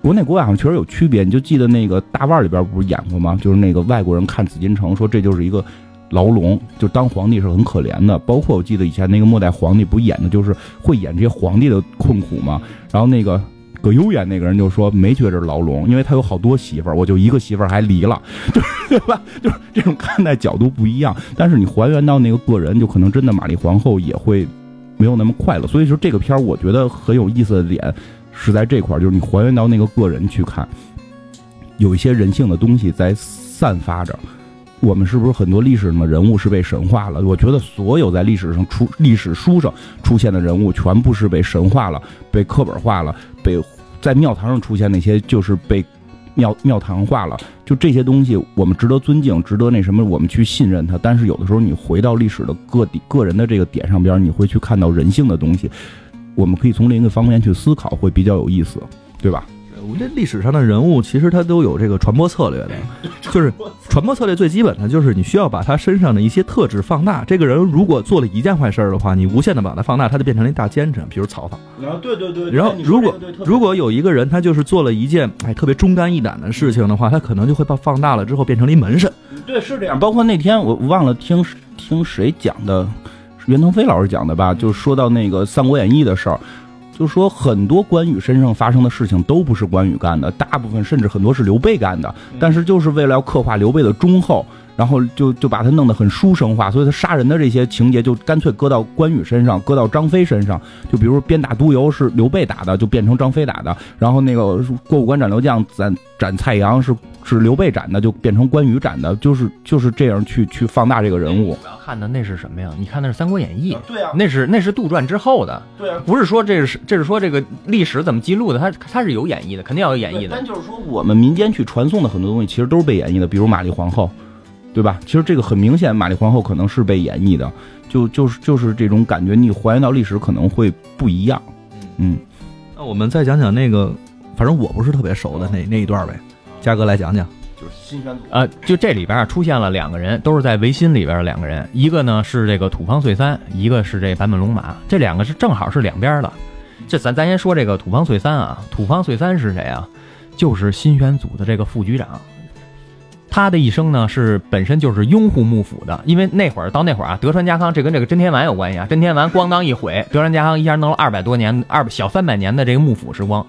国内国外好像确实有区别。你就记得那个大腕里边不是演过吗？就是那个外国人看紫禁城说这就是一个牢笼，就当皇帝是很可怜的。包括我记得以前那个末代皇帝不演的就是会演这些皇帝的困苦嘛。然后那个。葛优演那个人就说没觉着牢笼，因为他有好多媳妇儿，我就一个媳妇儿还离了，就 对吧？就是这种看待角度不一样。但是你还原到那个个人，就可能真的玛丽皇后也会没有那么快乐。所以说这个片儿我觉得很有意思的点是在这块儿，就是你还原到那个个人去看，有一些人性的东西在散发着。我们是不是很多历史上的人物是被神化了？我觉得所有在历史上出历史书上出现的人物，全部是被神化了，被课本化了，被在庙堂上出现那些就是被庙庙堂化了。就这些东西，我们值得尊敬，值得那什么，我们去信任它。但是有的时候，你回到历史的个体个人的这个点上边，你会去看到人性的东西。我们可以从另一个方面去思考，会比较有意思，对吧？我觉得历史上的人物其实他都有这个传播策略的，就是传播策略最基本的就是你需要把他身上的一些特质放大。这个人如果做了一件坏事儿的话，你无限的把他放大，他就变成了一大奸臣，比如曹操。然后，对对对。然后如果如果有一个人他就是做了一件哎特别忠肝义胆的事情的话，他可能就会把放大了之后变成了一门神。对，是这样。包括那天我忘了听听谁讲的，袁腾飞老师讲的吧，就说到那个《三国演义》的事儿。就说，很多关羽身上发生的事情都不是关羽干的，大部分甚至很多是刘备干的。但是就是为了要刻画刘备的忠厚，然后就就把他弄得很书生化，所以他杀人的这些情节就干脆搁到关羽身上，搁到张飞身上。就比如鞭打督邮是刘备打的，就变成张飞打的；然后那个过五关斩六将斩斩蔡阳是是刘备斩的，就变成关羽斩的。就是就是这样去去放大这个人物。看的那是什么呀？你看那是《三国演义》，对啊，那是那是杜撰之后的，对啊，不是说这是这是说这个历史怎么记录的，它它是有演绎的，肯定要有演绎的。但就是说，我们民间去传颂的很多东西，其实都是被演绎的，比如玛丽皇后，对吧？其实这个很明显，玛丽皇后可能是被演绎的，就就是就是这种感觉，你还原到历史可能会不一样。嗯，那我们再讲讲那个，反正我不是特别熟的那那一段呗，嘉哥来讲讲。就是新选组，呃，就这里边啊出现了两个人，都是在维新里边的两个人，一个呢是这个土方岁三，一个是这坂本龙马，这两个是正好是两边的。这咱咱先说这个土方岁三啊，土方岁三是谁啊？就是新选组的这个副局长。他的一生呢是本身就是拥护幕府的，因为那会儿到那会儿啊，德川家康这跟这个真田丸有关系啊，真田丸咣当一毁，德川家康一下弄了二百多年二小三百年的这个幕府时光，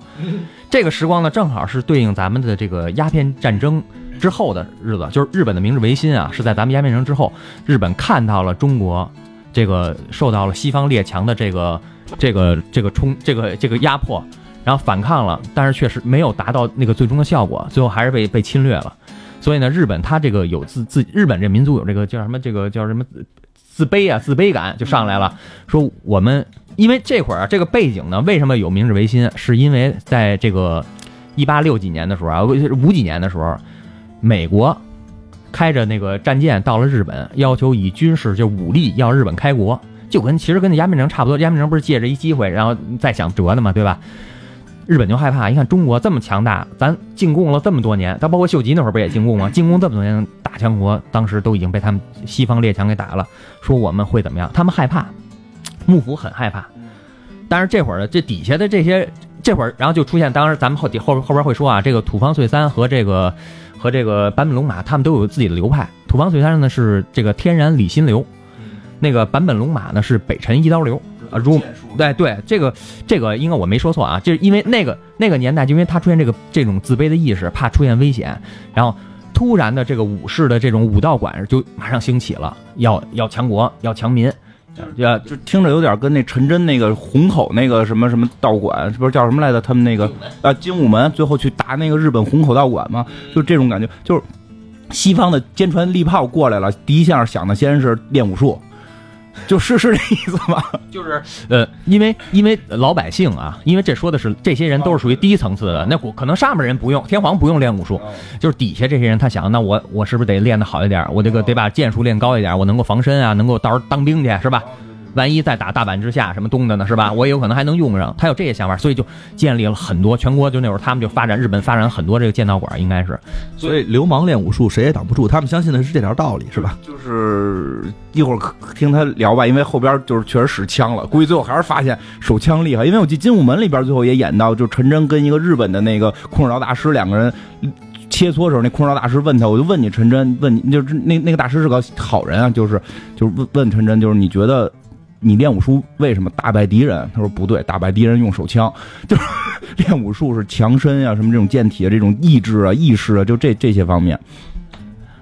这个时光呢正好是对应咱们的这个鸦片战争之后的日子，就是日本的明治维新啊，是在咱们鸦片战争之后，日本看到了中国这个受到了西方列强的这个这个这个冲这个这个压迫，然后反抗了，但是确实没有达到那个最终的效果，最后还是被被侵略了。所以呢，日本他这个有自自日本这民族有这个叫什么？这个叫什么自卑啊？自卑感就上来了。说我们因为这会儿，这个背景呢，为什么有明治维新？是因为在这个一八六几年的时候啊，五几年的时候，美国开着那个战舰到了日本，要求以军事就武力要日本开国，就跟其实跟那鸦片战争差不多。鸦片战争不是借着一机会，然后再想折的嘛，对吧？日本就害怕，一看中国这么强大，咱进贡了这么多年，他包括秀吉那会儿不也进贡吗？进贡这么多年，大强国当时都已经被他们西方列强给打了，说我们会怎么样？他们害怕，幕府很害怕。但是这会儿呢，这底下的这些，这会儿然后就出现，当时咱们后底后后边会说啊，这个土方岁三和这个和这个坂本龙马，他们都有自己的流派。土方岁三呢是这个天然理心流，那个坂本龙马呢是北辰一刀流。啊，如对对，这个这个应该我没说错啊，就是因为那个那个年代，就因为他出现这个这种自卑的意识，怕出现危险，然后突然的这个武士的这种武道馆就马上兴起了，要要强国，要强民，呀，就听着有点跟那陈真那个虹口那个什么什么道馆，是不是叫什么来着？他们那个啊精武门，最后去打那个日本虹口道馆嘛，就这种感觉，就是西方的坚船利炮过来了，第一下想的先是练武术。就是是这意思吗？就是呃，因为因为老百姓啊，因为这说的是这些人都是属于低层次的，那可能上面人不用天皇不用练武术，就是底下这些人他想，那我我是不是得练得好一点？我这个得把剑术练高一点，我能够防身啊，能够到时候当兵去是吧？万一再打大阪之下什么东的呢，是吧？我也有可能还能用上。他有这些想法，所以就建立了很多全国就那会儿他们就发展日本发展很多这个剑道馆，应该是。所以流氓练武术谁也挡不住，他们相信的是这条道理，是吧？就是一会儿听他聊吧，因为后边就是确实使枪了，估计最后还是发现手枪厉害。因为我记《金武门》里边最后也演到，就陈真跟一个日本的那个空手道大师两个人切磋时候，那空手道大师问他，我就问你陈真，问你就是那那个大师是个好人啊，就是就是问问陈真，就是你觉得。你练武术为什么打败敌人？他说不对，打败敌人用手枪，就是练武术是强身啊，什么这种健体啊，这种意志啊、意识啊，就这这些方面。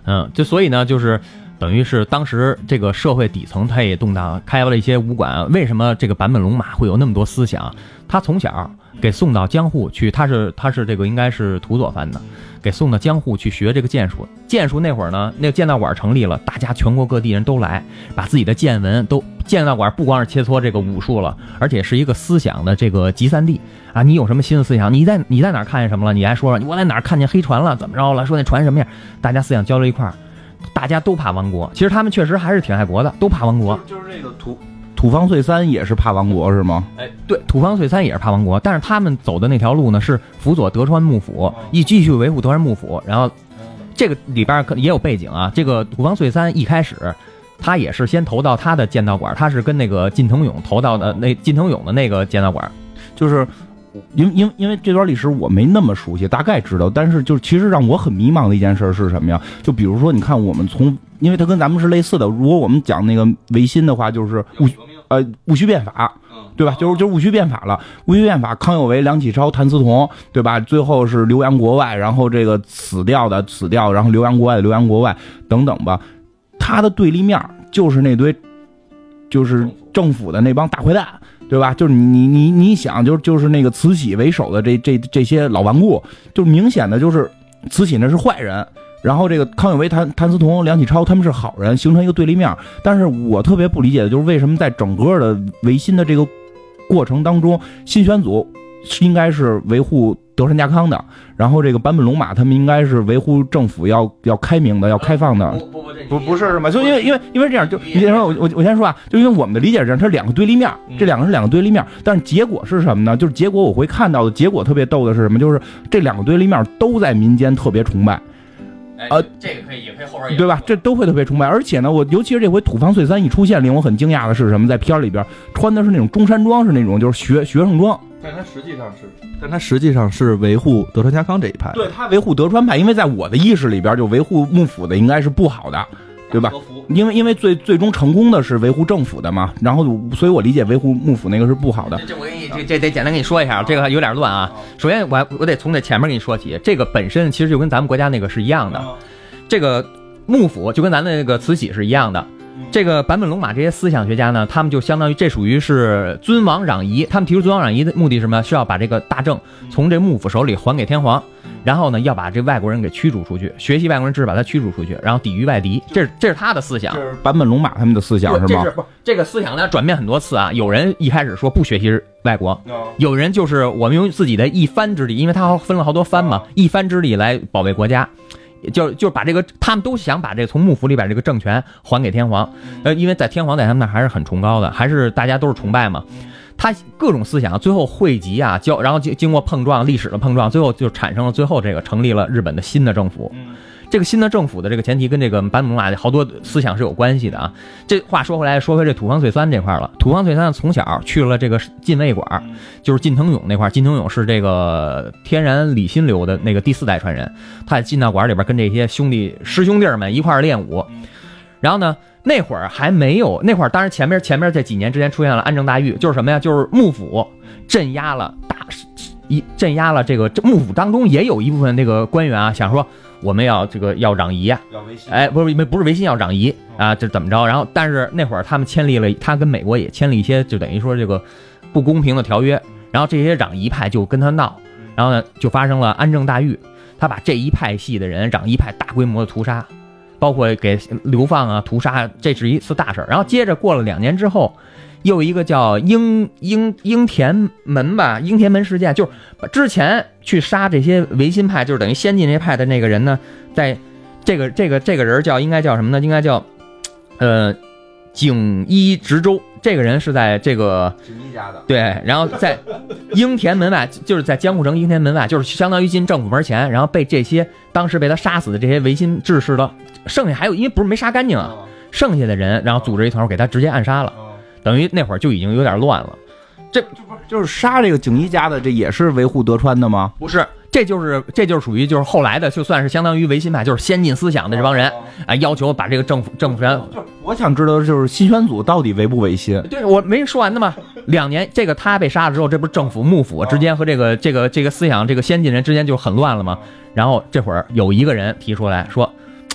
嗯，就所以呢，就是等于是当时这个社会底层他也动荡，开发了一些武馆。为什么这个版本龙马会有那么多思想？他从小给送到江户去，他是他是这个应该是土佐藩的，给送到江户去学这个剑术。剑术那会儿呢，那个剑道馆成立了，大家全国各地人都来，把自己的见闻都剑道馆不光是切磋这个武术了，而且是一个思想的这个集散地啊！你有什么新的思想？你在你在哪看见什么了？你还说说，我在哪儿看见黑船了？怎么着了？说那船什么样？大家思想交流一块儿，大家都怕亡国。其实他们确实还是挺爱国的，都怕亡国。就是这个土土方岁三也是怕王国是吗？哎，对，土方岁三也是怕王国，但是他们走的那条路呢，是辅佐德川幕府，一继续维护德川幕府。然后，这个里边可也有背景啊。这个土方岁三一开始，他也是先投到他的剑道馆，他是跟那个近藤勇投到的那近藤勇的那个剑道馆。就是因因因为这段历史我没那么熟悉，大概知道，但是就是其实让我很迷茫的一件事是什么呀？就比如说，你看我们从，因为它跟咱们是类似的，如果我们讲那个维新的话，就是戊呃戊戌变法，对吧？就是就是戊戌变法了，戊戌变法，康有为、梁启超、谭嗣同，对吧？最后是流洋国外，然后这个死掉的死掉，然后流洋国外的流洋国外等等吧。他的对立面就是那堆，就是政府的那帮大坏蛋。对吧？就是你你你想，就就是那个慈禧为首的这这这些老顽固，就明显的就是慈禧那是坏人，然后这个康有为、谭谭嗣同、梁启超他们是好人，形成一个对立面。但是我特别不理解的就是为什么在整个的维新的这个过程当中，新选组应该是维护德川家康的，然后这个坂本龙马他们应该是维护政府要要开明的、要开放的。不不不不是是吗？就因为因为因为这样，就你先说，我我我先说啊，就因为我们的理解是这样，它是两个对立面，这两个是两个对立面，但是结果是什么呢？就是结果我会看到的结果特别逗的是什么？就是这两个对立面都在民间特别崇拜，呃，这个可以也可以后边对吧？这都会特别崇拜，而且呢，我尤其是这回土方岁三一出现，令我很惊讶的是什么？在片里边穿的是那种中山装，是那种就是学学生装。但他实际上是，但他实际上是维护德川家康这一派。对他维护德川派，因为在我的意识里边，就维护幕府的应该是不好的，对吧？因为因为最最终成功的是维护政府的嘛，然后所以我理解维护幕府那个是不好的。这我给你这这得简单跟你说一下，这个有点乱啊。首先我我得从这前面跟你说起，这个本身其实就跟咱们国家那个是一样的，这个幕府就跟咱的那个慈禧是一样的。这个坂本龙马这些思想学家呢，他们就相当于这属于是尊王攘夷。他们提出尊王攘夷的目的是什么？是要把这个大政从这幕府手里还给天皇，然后呢，要把这外国人给驱逐出去，学习外国人知识，把他驱逐出去，然后抵御外敌。这是这是他的思想。这是坂本龙马他们的思想是吗？不，这个思想呢转变很多次啊。有人一开始说不学习外国，有人就是我们用自己的一番之力，因为他分了好多番嘛，一番之力来保卫国家。就就把这个，他们都想把这个从幕府里把这个政权还给天皇，呃，因为在天皇在他们那还是很崇高的，还是大家都是崇拜嘛。他各种思想最后汇集啊，交然后经经过碰撞，历史的碰撞，最后就产生了最后这个成立了日本的新的政府。这个新的政府的这个前提跟这个坂本龙马好多思想是有关系的啊。这话说回来，说回这土方岁三这块了。土方岁三从小去了这个近卫馆，就是近藤勇那块。近藤勇是这个天然李心流的那个第四代传人，他在进到馆里边跟这些兄弟师兄弟们一块练武。然后呢，那会儿还没有那会儿，当然前面前面这几年之间出现了安政大狱，就是什么呀？就是幕府镇压了大一镇压了这个幕府当中也有一部分那个官员啊，想说。我们要这个要攘夷啊，哎，不是没不是维新要攘夷啊，这怎么着？然后但是那会儿他们签立了，他跟美国也签了一些，就等于说这个不公平的条约。然后这些攘夷派就跟他闹，然后呢就发生了安政大狱，他把这一派系的人攘夷派大规模的屠杀，包括给流放啊屠杀，这是一次大事儿。然后接着过了两年之后。又一个叫英英英田门吧，英田门事件，就是之前去杀这些维新派，就是等于先进这派的那个人呢，在这个这个这个人叫应该叫什么呢？应该叫呃景一直州。这个人是在这个对，然后在英田门外，就是在江户城英田门外，就是相当于进政府门前，然后被这些当时被他杀死的这些维新志士的，剩下还有因为不是没杀干净啊，剩下的人，然后组织一团伙给他直接暗杀了。等于那会儿就已经有点乱了，这就是杀这个景一家的，这也是维护德川的吗？不是，这就是这就是属于就是后来的，就算是相当于维新派，就是先进思想的这帮人啊，要求把这个政府政府权。我想知道就是新选组到底维不维新？对我没说完呢嘛。两年，这个他被杀了之后，这不是政府幕府之间和这个这个这个思想这个先进人之间就很乱了吗？然后这会儿有一个人提出来说，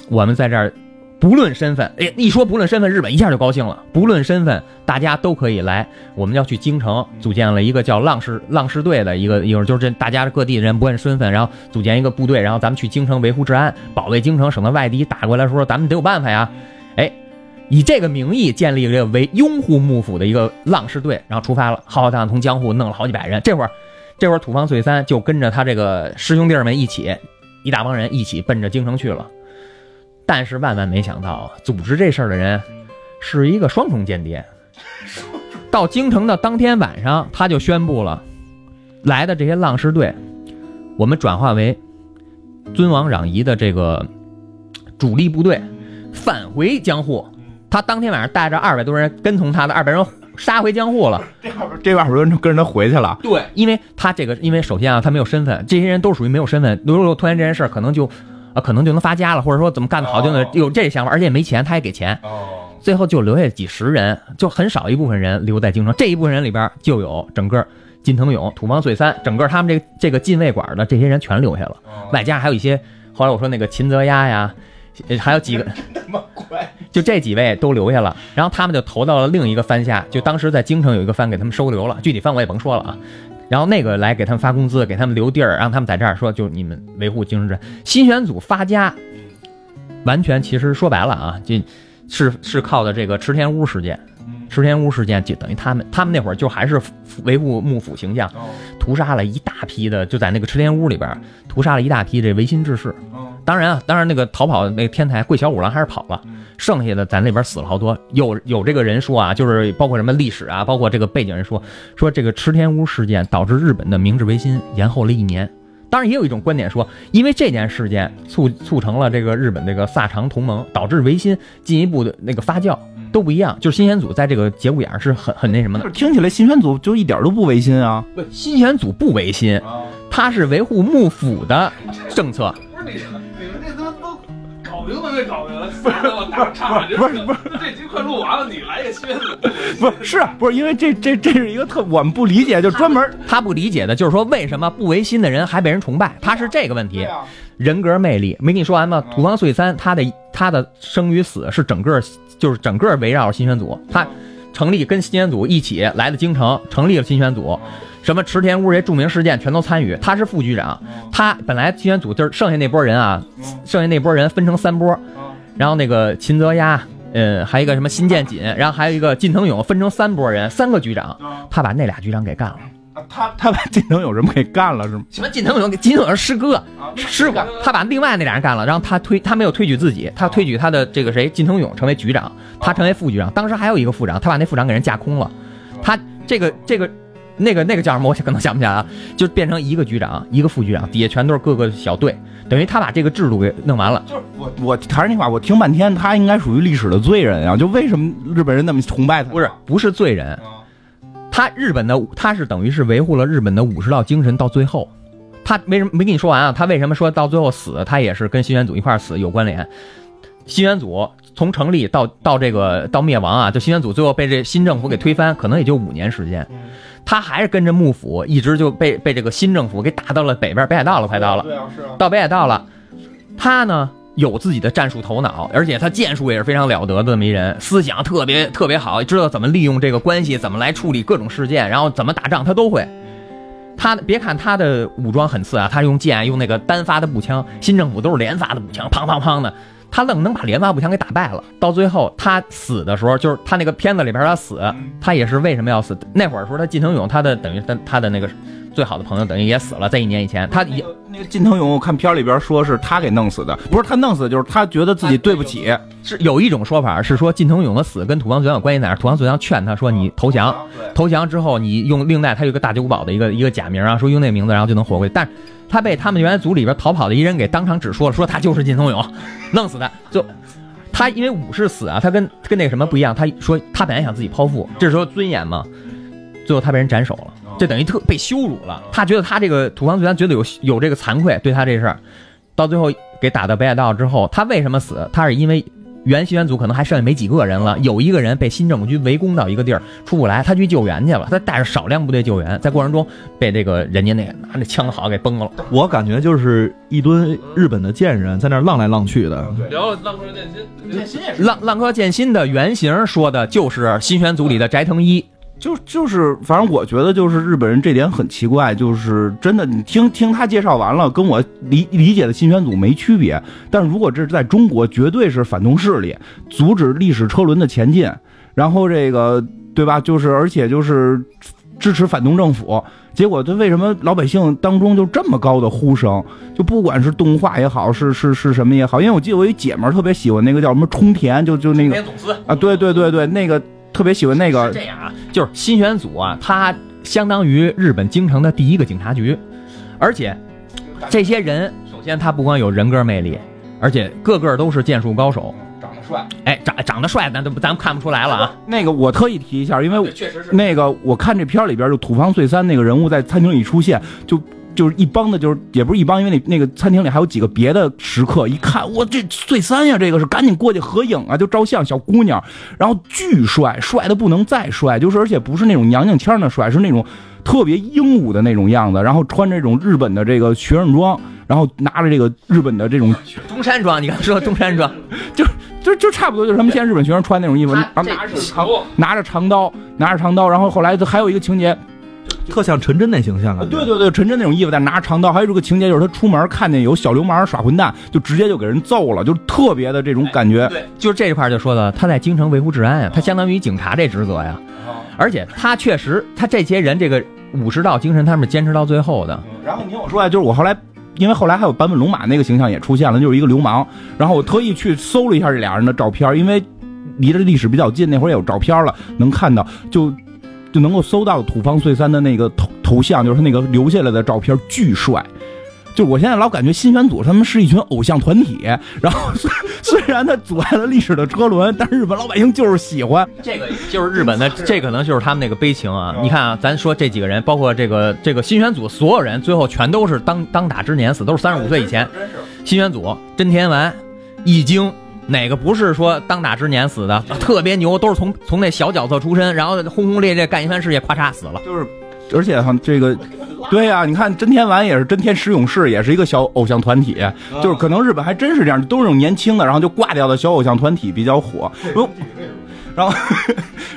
我们在这儿。不论身份，哎，一说不论身份，日本一下就高兴了。不论身份，大家都可以来。我们要去京城，组建了一个叫浪士浪士队的一个，一会儿就是这大家各地的人不问身份，然后组建一个部队，然后咱们去京城维护治安，保卫京城，省得外敌打过来说咱们得有办法呀。哎，以这个名义建立了为拥护幕府的一个浪士队，然后出发了，浩浩荡荡从江户弄了好几百人。这会儿，这会儿土方岁三就跟着他这个师兄弟们一起，一大帮人一起奔着京城去了。但是万万没想到，组织这事儿的人是一个双重间谍。到京城的当天晚上，他就宣布了，来的这些浪士队，我们转化为尊王攘夷的这个主力部队，返回江户。他当天晚上带着二百多人跟从他的二百人杀回江户了。这二百多人就跟着他回去了。对，因为他这个，因为首先啊，他没有身份，这些人都属于没有身份。如果突然这件事儿，可能就啊，可能就能发家了，或者说怎么干得好就能有这想法，而且也没钱，他也给钱。哦，最后就留下几十人，就很少一部分人留在京城。这一部分人里边就有整个金腾勇、土方岁三，整个他们这个这个禁卫馆的这些人全留下了，外加还有一些后来我说那个秦泽鸭呀，呃还有几个，就这几位都留下了。然后他们就投到了另一个藩下，就当时在京城有一个藩给他们收留了，具体藩我也甭说了啊。然后那个来给他们发工资，给他们留地儿，让他们在这儿说，就你们维护京城治安。新选组发家，完全其实说白了啊，这是是靠的这个池田屋事件。池田屋事件就等于他们，他们那会儿就还是维护幕府形象，屠杀了一大批的，就在那个池田屋里边屠杀了一大批这维新志士。当然啊，当然那个逃跑那个天台桂小五郎还是跑了，剩下的在那边死了好多。有有这个人说啊，就是包括什么历史啊，包括这个背景人说，说这个池田屋事件导致日本的明治维新延后了一年。当然，也有一种观点说，因为这件事件促促成了这个日本这个萨长同盟，导致维新进一步的那个发酵都不一样。就是新选组在这个节骨眼儿是很很那什么的就。是听起来新选组就一点都不违心啊。不，新选组不违心，他是维护幕府的政策。不是你你们这都都搞明白没搞明白？不是我打岔，不是不是，这集快录完了，你来一个新闻组，不是是不是因为这这这是一个特我们不理解，就专门他不理解的就是说，为什么不违心的人还被人崇拜？他是这个问题。人格魅力没跟你说完吗？土方岁三他的他的生与死是整个就是整个围绕着新选组，他成立跟新选组一起来的京城，成立了新选组。什么池田屋这些著名事件全都参与，他是副局长。他本来新选组就是剩下那波人啊，剩下那波人分成三波，然后那个秦泽鸭，嗯，还有一个什么新建锦，然后还有一个近藤勇，分成三波人，三个局长，他把那俩局长给干了。他 他把金能有人给干了是吗？什么金藤勇？金藤勇是师哥，师哥，他把另外那俩人干了，然后他推他没有推举自己，他推举他的这个谁金藤勇成为局长，他成为副局长。当时还有一个副长，他把那副长给人架空了，他这个这个那个那个叫什么？我可能想不起来了，就变成一个局长，一个副局长，底下全都是各个小队，等于他把这个制度给弄完了。就是我我还是那话，我听半天，他应该属于历史的罪人啊！就为什么日本人那么崇拜他？不是不是罪人，他日本的他是等于是维护了日本的武士道精神到最后。他为什么没跟你说完啊？他为什么说到最后死？他也是跟新选组一块儿死有关联。新选组从成立到到这个到灭亡啊，就新选组最后被这新政府给推翻，可能也就五年时间。他还是跟着幕府，一直就被被这个新政府给打到了北边，北海道了，快到了。对啊，是啊，到北海道了，他呢有自己的战术头脑，而且他剑术也是非常了得的这么一人，思想特别特别好，知道怎么利用这个关系，怎么来处理各种事件，然后怎么打仗他都会。他别看他的武装很次啊，他用剑用那个单发的步枪，新政府都是连发的步枪，砰砰砰的，他愣能把连发步枪给打败了。到最后他死的时候，就是他那个片子里边他死，他也是为什么要死？那会儿说他近藤勇，他的等于他他的那个最好的朋友等于也死了，在一年以前，他也那个金腾勇，我看片里边说是他给弄死的，不是他弄死，就是他觉得自己对不起。是有一种说法是说近藤勇的死跟土方岁三有关系在哪儿？土方岁三劝他说你投降，投降之后你用另外他有一个大久保的一个一个假名啊，说用那个名字然后就能活过去。但是他被他们原来组里边逃跑的一人给当场指说了，说他就是近藤勇，弄死的。就他因为武士死啊，他跟跟那个什么不一样，他说他本来想自己剖腹，这时候尊严嘛，最后他被人斩首了，这等于特被羞辱了。他觉得他这个土方岁三觉得有有这个惭愧，对他这事儿，到最后给打到北海道之后，他为什么死？他是因为原新选组可能还剩下没几个人了，有一个人被新政府军围攻到一个地儿出不来，他去救援去了，他带着少量部队救援，在过程中被这个人家那个拿着枪好给崩了。我感觉就是一堆日本的贱人在那儿浪来浪去的。聊了浪客剑心，剑心也浪浪客剑心的原型说的就是新选组里的斋藤一。就就是，反正我觉得就是日本人这点很奇怪，就是真的，你听听他介绍完了，跟我理理解的新选组没区别。但是如果这是在中国，绝对是反动势力，阻止历史车轮的前进，然后这个对吧？就是而且就是支持反动政府。结果他为什么老百姓当中就这么高的呼声？就不管是动画也好，是是是什么也好，因为我记得我一姐们儿特别喜欢那个叫什么冲田，就就那个啊，对对对对，那个特别喜欢那个是这样啊，就是新选组啊，它相当于日本京城的第一个警察局，而且这些人，首先他不光有人格魅力，而且个个都是剑术高手。长得帅。哎，长长得帅，咱都咱们看不出来了啊。那个我特意提一下，因为确实是那个我看这片里边就土方岁三那个人物在餐厅里出现，就就是一帮的，就是也不是一帮，因为那那个餐厅里还有几个别的食客，一看我这醉三呀，这个是赶紧过去合影啊，就照相，小姑娘，然后巨帅，帅的不能再帅，就是而且不是那种娘娘腔的帅，是那种特别英武的那种样子，然后穿这种日本的这个学生装，然后拿着这个日本的这种中山装，你刚才说中山装，就就就差不多就是他们现在日本学生穿那种衣服，然后拿着长拿着长刀，拿着长刀，然后后来还有一个情节，特像陈真那形象啊。对对对，陈真那种衣服，但拿着长刀，还有这个情节就是他出门看见有小流氓耍混蛋，就直接就给人揍了，就特别的这种感觉。对，就是这一块就说的，他在京城维护治安呀，他相当于警察这职责呀。而且他确实，他这些人这个武士道精神，他们是坚持到最后的。然后你听我说啊，就是我后来。因为后来还有坂本龙马那个形象也出现了，就是一个流氓。然后我特意去搜了一下这俩人的照片，因为离着历史比较近，那会儿也有照片了，能看到就就能够搜到土方岁三的那个头头像，就是他那个留下来的照片，巨帅。就我现在老感觉新选组他们是一群偶像团体，然后虽虽然他阻碍了历史的车轮，但是日本老百姓就是喜欢。这个就是日本的，这可能就是他们那个悲情啊！你看啊，咱说这几个人，包括这个这个新选组所有人，最后全都是当当打之年死，都是三十五岁以前。新选组真田丸、易经。哪个不是说当打之年死的？特别牛，都是从从那小角色出身，然后轰轰烈烈干一番事业，咔嚓死了。就是，而且哈，这个，对呀、你看真田丸也是真田十勇士，也是一个小偶像团体，就是可能日本还真是这样，都是那种年轻的，然后就挂掉的小偶像团体比较火。如然后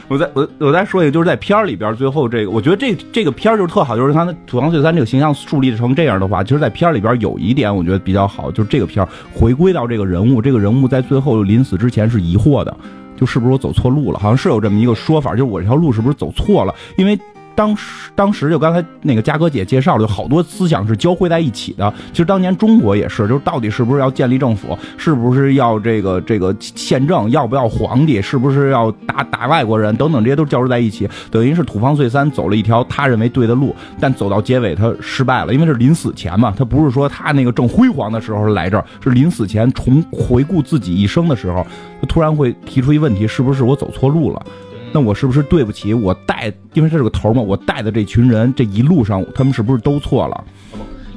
我再我我再说一个，就是在片儿里边，最后这个，我觉得这这个片儿就是特好，就是他的土方岁三这个形象树立成这样的话，其实，在片儿里边有一点我觉得比较好，就是这个片儿回归到这个人物，这个人物在最后临死之前是疑惑的，就是不是我走错路了？好像是有这么一个说法，就是我这条路是不是走错了？因为。当时，当时就刚才那个嘉哥姐介绍了，有好多思想是交汇在一起的。其实当年中国也是，就是到底是不是要建立政府，是不是要这个这个宪政，要不要皇帝，是不是要打打外国人等等，这些都交织在一起。等于是土方岁三走了一条他认为对的路，但走到结尾他失败了，因为是临死前嘛，他不是说他那个正辉煌的时候来这儿，是临死前重回顾自己一生的时候，他突然会提出一问题：是不是我走错路了？那我是不是对不起我带？因为这是个头嘛，我带的这群人这一路上，他们是不是都错了？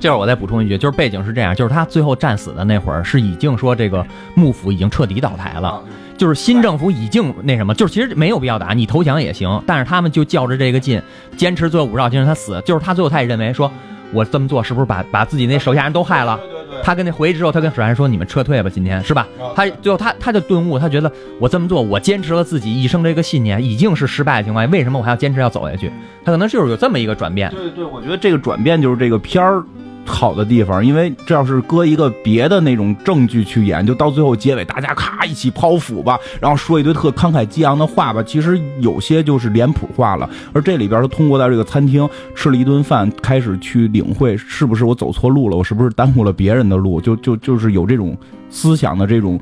这会儿我再补充一句，就是背景是这样，就是他最后战死的那会儿，是已经说这个幕府已经彻底倒台了，就是新政府已经那什么，就是其实没有必要打，你投降也行，但是他们就较着这个劲，坚持最后五绕精神，他死，就是他最后他也认为说，我这么做是不是把把自己那手下人都害了？他跟那回去之后，他跟手下人说：“你们撤退吧，今天是吧？”他最后他他就顿悟，他觉得我这么做，我坚持了自己一生这个信念，已经是失败的情况下，为什么我还要坚持要走下去？他可能就是有这么一个转变。对对，我觉得这个转变就是这个片儿好的地方，因为这要是搁一个别的那种证据去演，就到最后结尾大家咔一起剖腹吧，然后说一堆特慷慨激昂的话吧，其实有些就是脸谱化了。而这里边他通过在这个餐厅吃了一顿饭，开始去领会是不是我走错路了，我是不是耽误了别人的路，就就就是有这种思想的这种。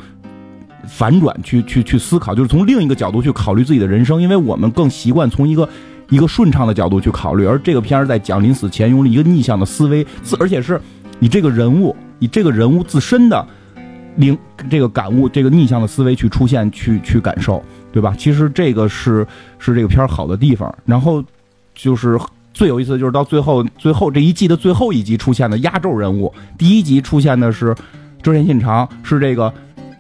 反转去去去思考，就是从另一个角度去考虑自己的人生，因为我们更习惯从一个一个顺畅的角度去考虑，而这个片儿在讲临死前用了一个逆向的思维，自而且是你这个人物，你这个人物自身的灵这个感悟，这个逆向的思维去出现，去去感受，对吧？其实这个是是这个片儿好的地方。然后就是最有意思的就是到最后，最后这一季的最后一集出现的压轴人物，第一集出现的是织田信长，是这个。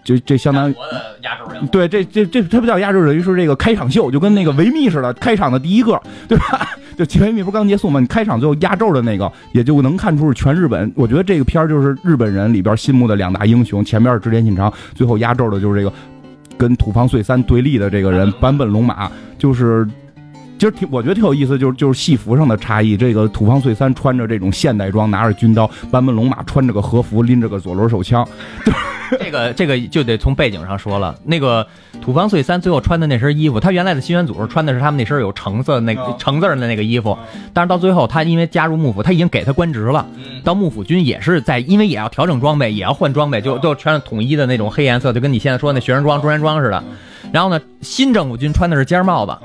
就这相当于国的亚洲人，对，这这这它不叫压轴，等于是这个开场秀，就跟那个维密似的，开场的第一个，对吧？就维密不是刚结束吗？你开场最后压轴的那个，也就能看出是全日本。我觉得这个片儿就是日本人里边心目的两大英雄，前面是织田信长，最后压轴的就是这个跟土方岁三对立的这个人坂本龙马，就是。其实挺，我觉得挺有意思，就是就是戏服上的差异。这个土方岁三穿着这种现代装，拿着军刀；坂本龙马穿着个和服，拎着个左轮手枪。这个这个就得从背景上说了。那个土方岁三最后穿的那身衣服，他原来的新选组穿的是他们那身有橙色那哦橙字儿的那个衣服，但是到最后他因为加入幕府，他已经给他官职了。到幕府军也是在，因为也要调整装备，也要换装备，就就全是统一的那种黑颜色，就跟你现在说那学生装、中山装似的。然后呢，新政府军穿的是尖帽子，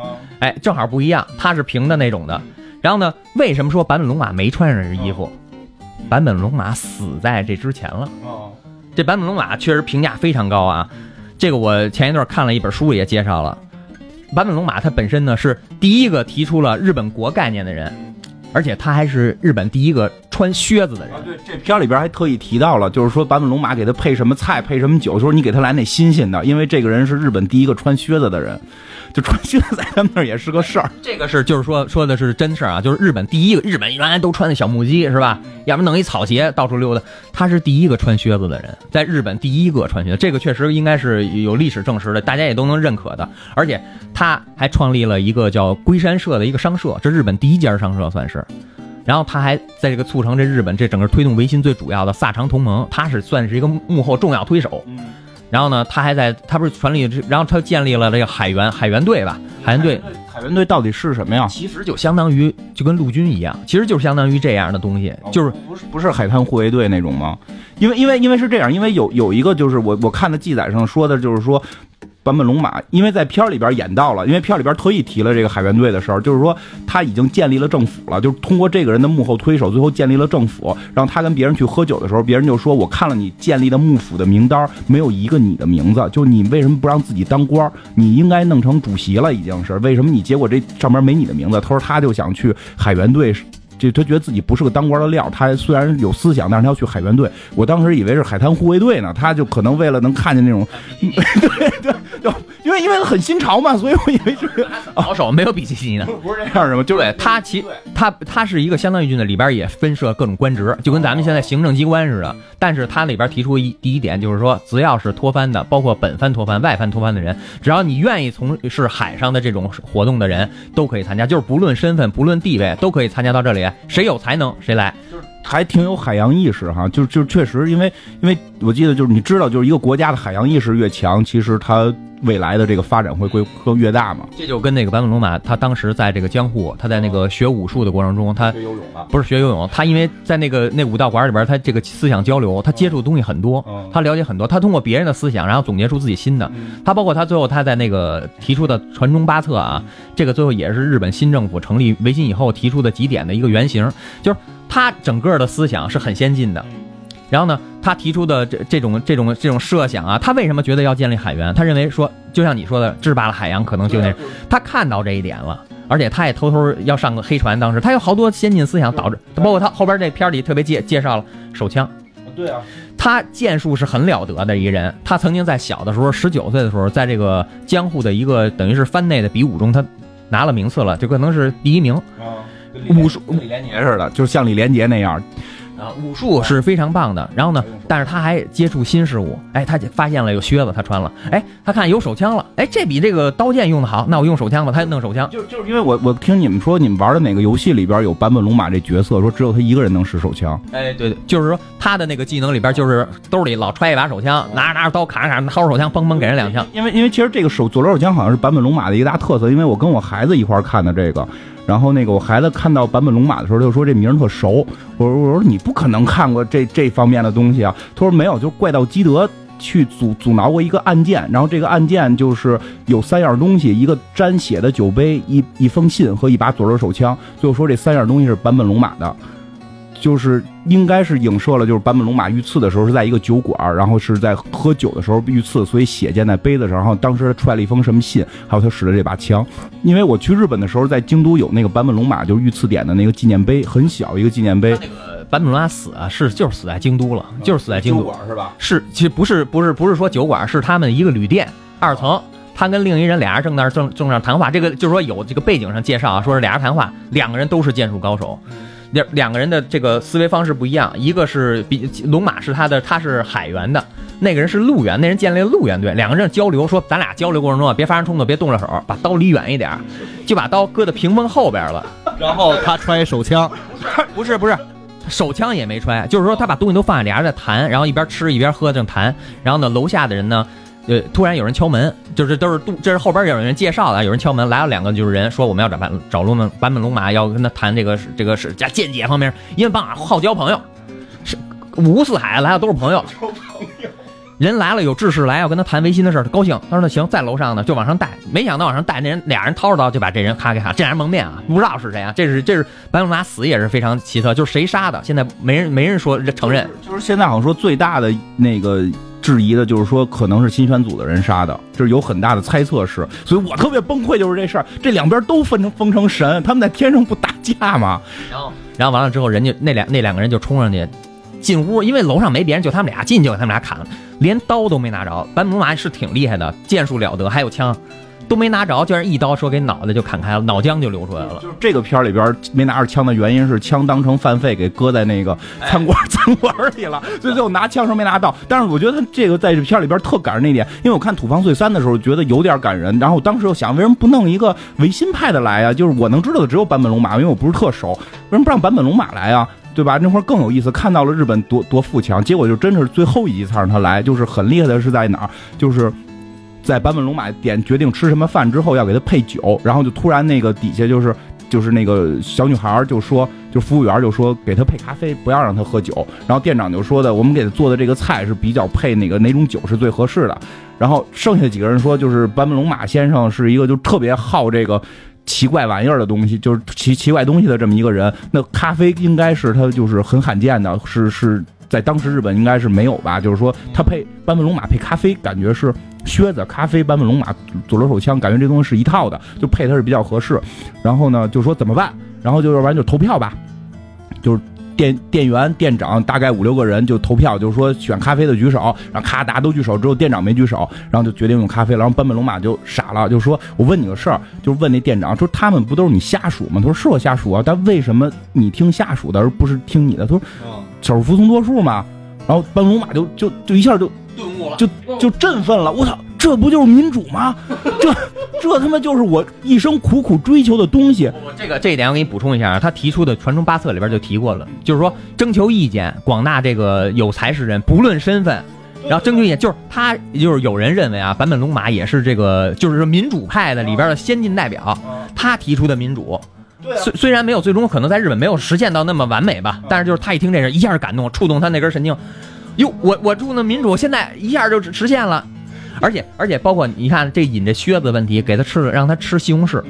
哎，正好不一样，它是平的那种的。然后呢，为什么说坂本龙马没穿上这身衣服？坂本龙马死在这之前了。这坂本龙马确实评价非常高啊。这个我前一段看了一本书也介绍了，坂本龙马他本身呢是第一个提出了日本国概念的人，而且他还是日本第一个穿靴子的人啊，。对，这片里边还特意提到了，就是说坂本龙马给他配什么菜，配什么酒，就说你给他来那新鲜的，因为这个人是日本第一个穿靴子的人，就穿靴子在他们那儿也是个事儿。这个是就是说说的是真事儿啊，就是日本第一个，日本原来都穿的小木屐是吧？要不弄一草鞋到处溜达，他是第一个穿靴子的人，在日本第一个穿靴子，这个确实应该是有历史证实的，大家也都能认可的。而且他还创立了一个叫龟山社的一个商社，这日本第一家商社算是。然后他还在这个促成这日本这整个推动维新最主要的萨长同盟，他是算是一个幕后重要推手。嗯然后呢，他还在他不是成立，然后他建立了这个海员海员队吧？海员队海员队到底是什么呀？其实就相当于就跟陆军一样，其实就是相当于这样的东西，就是不是不是海滩护卫队那种吗？因为因为因为是这样，因为有有一个就是我我看的记载上说的就是说。坂本龙马，因为在片里边演到了，因为片里边特意提了这个海员队的事儿，就是说他已经建立了政府了，就是通过这个人的幕后推手，最后建立了政府。让他跟别人去喝酒的时候，别人就说：“我看了你建立的幕府的名单，没有一个你的名字，就你为什么不让自己当官？你应该弄成主席了，已经是为什么你结果这上面没你的名字？”他说他就想去海员队。就他觉得自己不是个当官的料，他虽然有思想，但是他要去海员队。我当时以为是海滩护卫队呢，他就可能为了能看见那种，对对，就因为因为很新潮嘛，所以我以为是 保守，没有比基尼的。不是这样的吗？就是对他其他他是一个相当于军的，里边也分设各种官职，就跟咱们现在行政机关似的。但是他里边提出一第一点就是说，只要是脱藩的，包括本藩脱藩、外藩脱藩的人，只要你愿意从事海上的这种活动的人，都可以参加，就是不论身份、不论地位，都可以参加到这里。谁有才能谁来。还挺有海洋意识哈，就就确实，因为因为我记得就是你知道，就是一个国家的海洋意识越强，其实它未来的这个发展会会会越大嘛。这就跟那个坂本龙马，他当时在这个江户，他在那个学武术的过程中，他学游泳了，不是学游泳，他因为在那个那武道馆里边，他这个思想交流，他接触的东西很多嗯，他了解很多，他通过别人的思想，然后总结出自己新的。他包括他最后他在那个提出的传中八策啊，这个最后也是日本新政府成立维新以后提出的几点的一个原型，就是他整个的思想是很先进的。然后呢，他提出的这这种这种这种设想啊，他为什么觉得要建立海员？他认为说，就像你说的，制霸了海洋，可能就那，他看到这一点了。而且他也偷偷要上个黑船，当时他有好多先进思想，导致包括他后边这片里特别介介绍了手枪，对啊，他剑术是很了得的一个人。他曾经在小的时候，十九岁的时候，在这个江户的一个等于是藩内的比武中，他拿了名次了，就可能是第一名。武术李连杰似的，就像李连杰那样。啊，武术是非常棒的。然后呢，但是他还接触新事物。哎，他发现了有靴子，他穿了。哎，他看有手枪了。哎，这比这个刀剑用的好，那我用手枪吧。他弄手枪。就就是因为我我听你们说你们玩的哪个游戏里边有版本龙马这角色，说只有他一个人能使手枪。哎，对对，就是说他的那个技能里边，就是兜里老揣一把手枪，拿着拿着刀砍着砍着，掏出手枪，嘣嘣给人两枪。因为因为其实这个手左轮手枪好像是版本龙马的一个大特色，因为我跟我孩子一块看的这个，然后那个我孩子看到版本龙马的时候，就说这名儿特熟。我说我说你不可能看过这这方面的东西啊。他说没有，就是怪盗基德去阻阻挠过一个案件，然后这个案件就是有三样东西，一个沾血的酒杯，一一封信和一把左轮手枪。最后说这三样东西是版本龙马的。就是应该是影射了，就是坂本龙马遇刺的时候是在一个酒馆，然后是在喝酒的时候遇刺，所以血溅在杯子上。然后当时他揣了一封什么信，还有他使的这把枪。因为我去日本的时候，在京都有那个坂本龙马就是遇刺点的那个纪念碑，很小一个纪念碑。那个坂本龙马死啊，是就是死在京都了，就是死在京都。是吧？是，其实不是不是不是说酒馆，是他们一个旅店二层。他跟另一人俩人正那正正那儿谈话，这个就是说有这个背景上介绍啊，说是俩人谈话，两个人都是剑术高手，两两个人的这个思维方式不一样，一个是比龙马是他的他是海员的，那个人是陆员，那人建立了陆员队，两个人交流说咱俩交流过程中啊别发生冲突，别动了手，把刀离远一点，就把刀搁在屏风后边了。然后他揣手枪，不是不是，手枪也没揣，就是说他把东西都放下，俩人在谈，然后一边吃一边喝正谈，然后呢楼下的人呢，呃突然有人敲门，就是都是杜这是后边有人介绍的，有人敲门来了两个就是人说我们要找坂找龙门坂本龙马要跟他谈这个这个是加见解方面，因为坂马好交朋友，是五湖四海来的都是朋友。交朋友人来了，有志士来要跟他谈维新的事，他高兴。他说：“那行，在楼上呢，就往上带。”没想到往上带，那人俩人掏着刀就把这人咔给咔，这人蒙面啊，不知道是谁啊。这是这是坂本龙马死也是非常奇特，就是谁杀的，现在没人没人说承认。就是现在好像说最大的那个质疑的就是说可能是新选组的人杀的，就是有很大的猜测是，所以我特别崩溃，就是这事儿，这两边都分成封成神，他们在天上不打架吗？然后然后完了之后，人家那两那两个人就冲上去进屋，因为楼上没别人，就他们俩进去就给他们俩砍了，连刀都没拿着。坂本马是挺厉害的，剑术了得，还有枪。都没拿着，居然一刀说给脑袋就砍开了，脑浆就流出来了。就是这个片儿里边没拿着枪的原因是枪当成饭费给搁在那个餐馆 餐馆里了，所以最后拿枪时候没拿到。但是我觉得他这个在这片儿里边特感人那点，因为我看《土方岁三》的时候觉得有点感人，然后我当时又想为什么不弄一个维新派的来啊？就是我能知道的只有坂本龙马，因为我不是特熟，为什么不让坂本龙马来啊？对吧？那会儿更有意思，看到了日本多多富强，结果就真是最后一集才让他来，就是很厉害的是在哪儿？就是。在坂本龙马点决定吃什么饭之后，要给他配酒，然后就突然那个底下就是就是那个小女孩就说，就服务员就说给他配咖啡，不要让他喝酒。然后店长就说的，我们给他做的这个菜是比较配哪个哪种酒是最合适的。然后剩下几个人说，就是坂本龙马先生是一个就特别好这个奇怪玩意儿的东西，就是奇奇怪东西的这么一个人。那咖啡应该是他就是很罕见的，是是在当时日本应该是没有吧？就是说他配斑本龙马配咖啡，感觉是。靴子、咖啡、斑本龙马、左轮手枪，感觉这东西是一套的，就配它是比较合适。然后呢，就说怎么办？然后就要不然就投票吧，就是店店员、店长大概五六个人就投票，就是说选咖啡的举手，然后咔大家都举手，只有店长没举手，然后就决定用咖啡。然后坂本龙马就傻了，就说：“我问你个事儿，就是问那店长，说他们不都是你下属吗？”他说：“是我下属啊，但为什么你听下属的而不是听你的？”他说：“少数服从多数嘛。”然后坂本龙马就就就一下就。顿悟了，就就振奋了！我操，这不就是民主吗？这这他妈就是我一生苦苦追求的东西。这个这一点我给你补充一下啊，他提出的传承八策里边就提过了，就是说征求意见，广大这个有才之人，不论身份，然后征求意见，就是他就是有人认为啊，坂本龙马也是这个就是说民主派的里边的先进代表，他提出的民主。虽虽然没有最终可能在日本没有实现到那么完美吧，但是就是他一听这事，一下感动，触动他那根神经。哟，我我住的民主现在一下就实现了，而且而且包括你看这引这靴子问题，给他吃让他吃西红柿，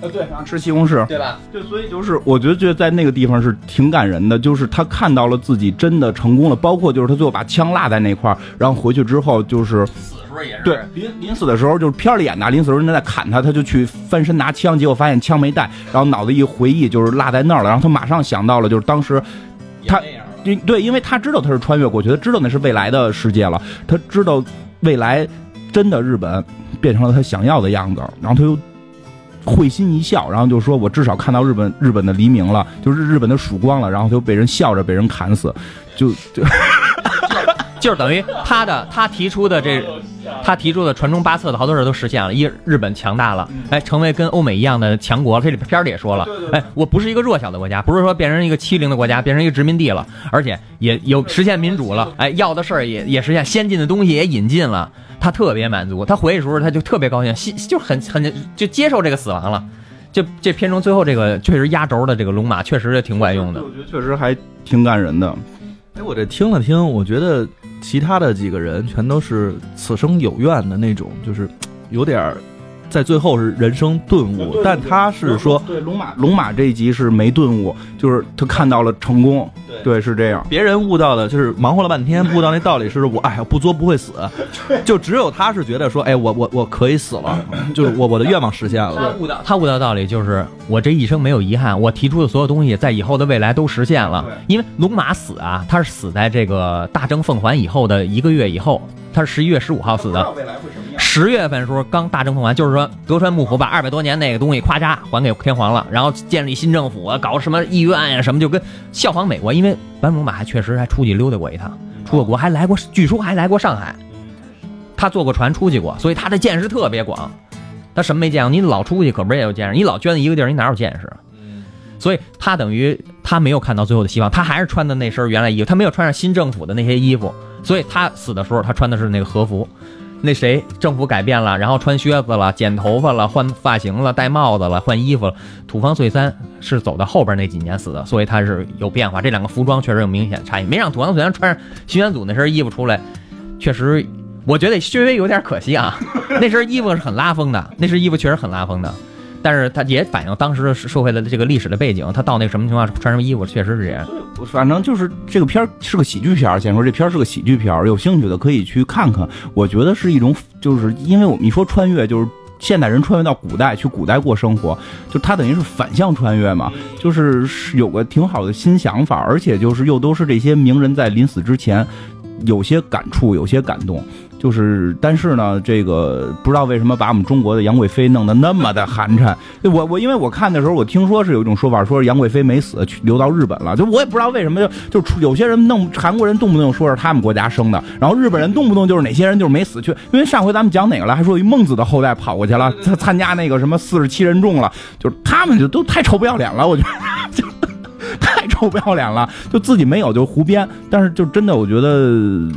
呃对，让吃西红柿，对吧？对，所以就是我觉得就在那个地方是挺感人的，就是他看到了自己真的成功了，包括就是他最后把枪落在那块儿，然后回去之后就是死时候也是对临临死的时候就是片里演的，临死时候人家在砍他，他就去翻身拿枪，结果发现枪没带，然后脑子一回忆就是落在那儿了，然后他马上想到了就是当时他。对，因为他知道他是穿越过去，他知道那是未来的世界了，他知道未来真的日本变成了他想要的样子，然后他又会心一笑，然后就说：“我至少看到日本日本的黎明了，就是日本的曙光了。”然后就被人笑着被人砍死，就就 就是等于他的他提出的这。他提出的传中八策的好多事都实现了，一日本强大了，哎，成为跟欧美一样的强国。这里片里也说了，哎，我不是一个弱小的国家，不是说变成一个欺凌的国家，变成一个殖民地了，而且也有实现民主了，哎，要的事儿也也实现，先进的东西也引进了，他特别满足。他回去时候他就特别高兴，心就很很就接受这个死亡了。就这片中最后这个确实压轴的这个龙马确实也挺管用的，我觉得确实还挺感人的。哎，我这听了听，我觉得。其他的几个人全都是此生有怨的那种，就是有点在最后是人生顿悟，但他是说对龙马龙马这一集是没顿悟，就是他看到了成功，对，是这样。别人悟到的就是忙活了半天，悟到那道理是我哎呀不作不会死，就只有他是觉得说哎我我我可以死了，就是我我的愿望实现他了。悟到他悟到道理就是我这一生没有遗憾，我提出的所有东西在以后的未来都实现了。因为龙马死啊，他是死在这个大征奉还以后的一个月以后，他是十一月十五号死的。未来会什么样？十月份时候刚大政奉还，就是说德川幕府把二百多年那个东西咵嚓还给天皇了，然后建立新政府啊，搞什么议院呀、什么，就跟效仿美国。因为坂本龙马还确实还出去溜达过一趟，出过国，还来过，据说还来过上海，他坐过船出去过，所以他的见识特别广。他什么没见过？你老出去可不是也有见识？你老捐在一个地儿，你哪有见识？所以他等于他没有看到最后的希望，他还是穿的那身原来衣服，他没有穿上新政府的那些衣服，所以他死的时候他穿的是那个和服。那谁，政府改变了，然后穿靴子了，剪头发了，换发型了，戴帽子了，换衣服了。土方岁三是走到后边那几年死的，所以他是有变化。这两个服装确实有明显差异，没让土方岁三穿上新选组那身衣服出来，确实，我觉得稍微有点可惜啊。那身衣服是很拉风的，那身衣服确实很拉风的。但是它也反映当时的社会的这个历史的背景，他到那个什么情况穿什么衣服，确实是这样。反正就是这个片儿是个喜剧片儿，先说这片儿是个喜剧片儿，有兴趣的可以去看看。我觉得是一种，就是因为我们一说穿越，就是现代人穿越到古代去古代过生活，就它等于是反向穿越嘛，就是有个挺好的新想法，而且就是又都是这些名人在临死之前有些感触，有些感动。就是，但是呢，这个不知道为什么把我们中国的杨贵妃弄得那么的寒碜。我我因为我看的时候，我听说是有一种说法，说是杨贵妃没死，去流到日本了。就我也不知道为什么，就就出有些人弄韩国人动不动说是他们国家生的，然后日本人动不动就是哪些人就是没死去。因为上回咱们讲哪个了，还说一孟子的后代跑过去了，他参加那个什么四十七人众了，就是他们就都太臭不要脸了，我觉得就。臭不要脸了，就自己没有就胡编，但是就真的我觉得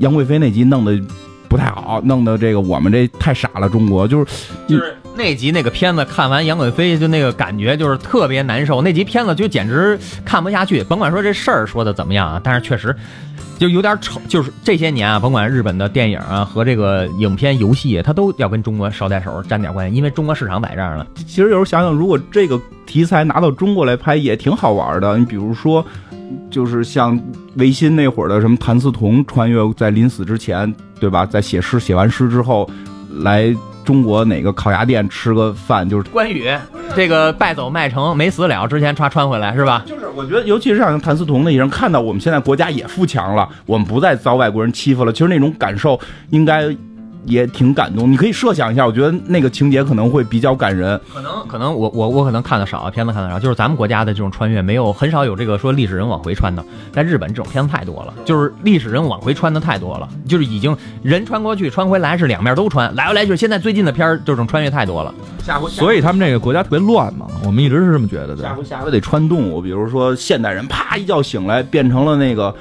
杨贵妃那集弄得不太好，弄得这个我们这太傻了，中国就是就是那集那个片子看完杨贵妃就那个感觉就是特别难受，那集片子就简直看不下去。甭管说这事儿说的怎么样啊，但是确实就有点丑。就是这些年啊，甭管日本的电影啊和这个影片、游戏，它都要跟中国捎带手沾点关系，因为中国市场在这儿呢。其实有时候想想，如果这个题材拿到中国来拍，也挺好玩的。你比如说，就是像维新那会儿的什么谭嗣同穿越在临死之前，对吧？在写诗写完诗之后，来中国哪个烤鸭店吃个饭，就是关羽这个败走麦城没死了，之前穿穿回来是吧？就是我觉得，尤其是像谭嗣同那一人，看到我们现在国家也富强了，我们不再遭外国人欺负了，其实那种感受应该也挺感动。你可以设想一下，我觉得那个情节可能会比较感人。可能可能我我我可能看的少啊，片子看的少，就是咱们国家的这种穿越没有很少有这个说历史人往回穿的，在日本这种片子太多了，就是历史人往回穿的太多了，就是已经人穿过去穿回来是两面都穿，来回来去。现在最近的片儿这种穿越太多了，下回所以他们这个国家特别乱嘛，我们一直是这么觉得的下。回下回得穿动物，比如说现代人啪一觉醒来变成了那个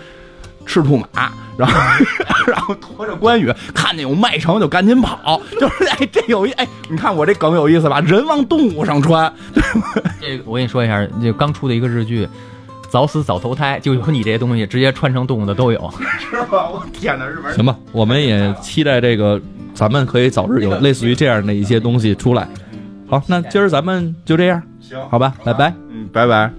赤兔马，然后 然后驮着关羽，看见有麦城就赶紧跑，就是哎这有一哎，你看我这梗有意思吧？人往动物上穿，这个我跟你说一下，就刚出的一个日剧。早死早投胎，就有你这些东西，直接穿成动物的都有。是吧？我天哪，日本行吧，我们也期待这个，咱们可以早日有类似于这样的一些东西出来。好，那今儿咱们就这样，行，好吧，拜拜。嗯，拜拜。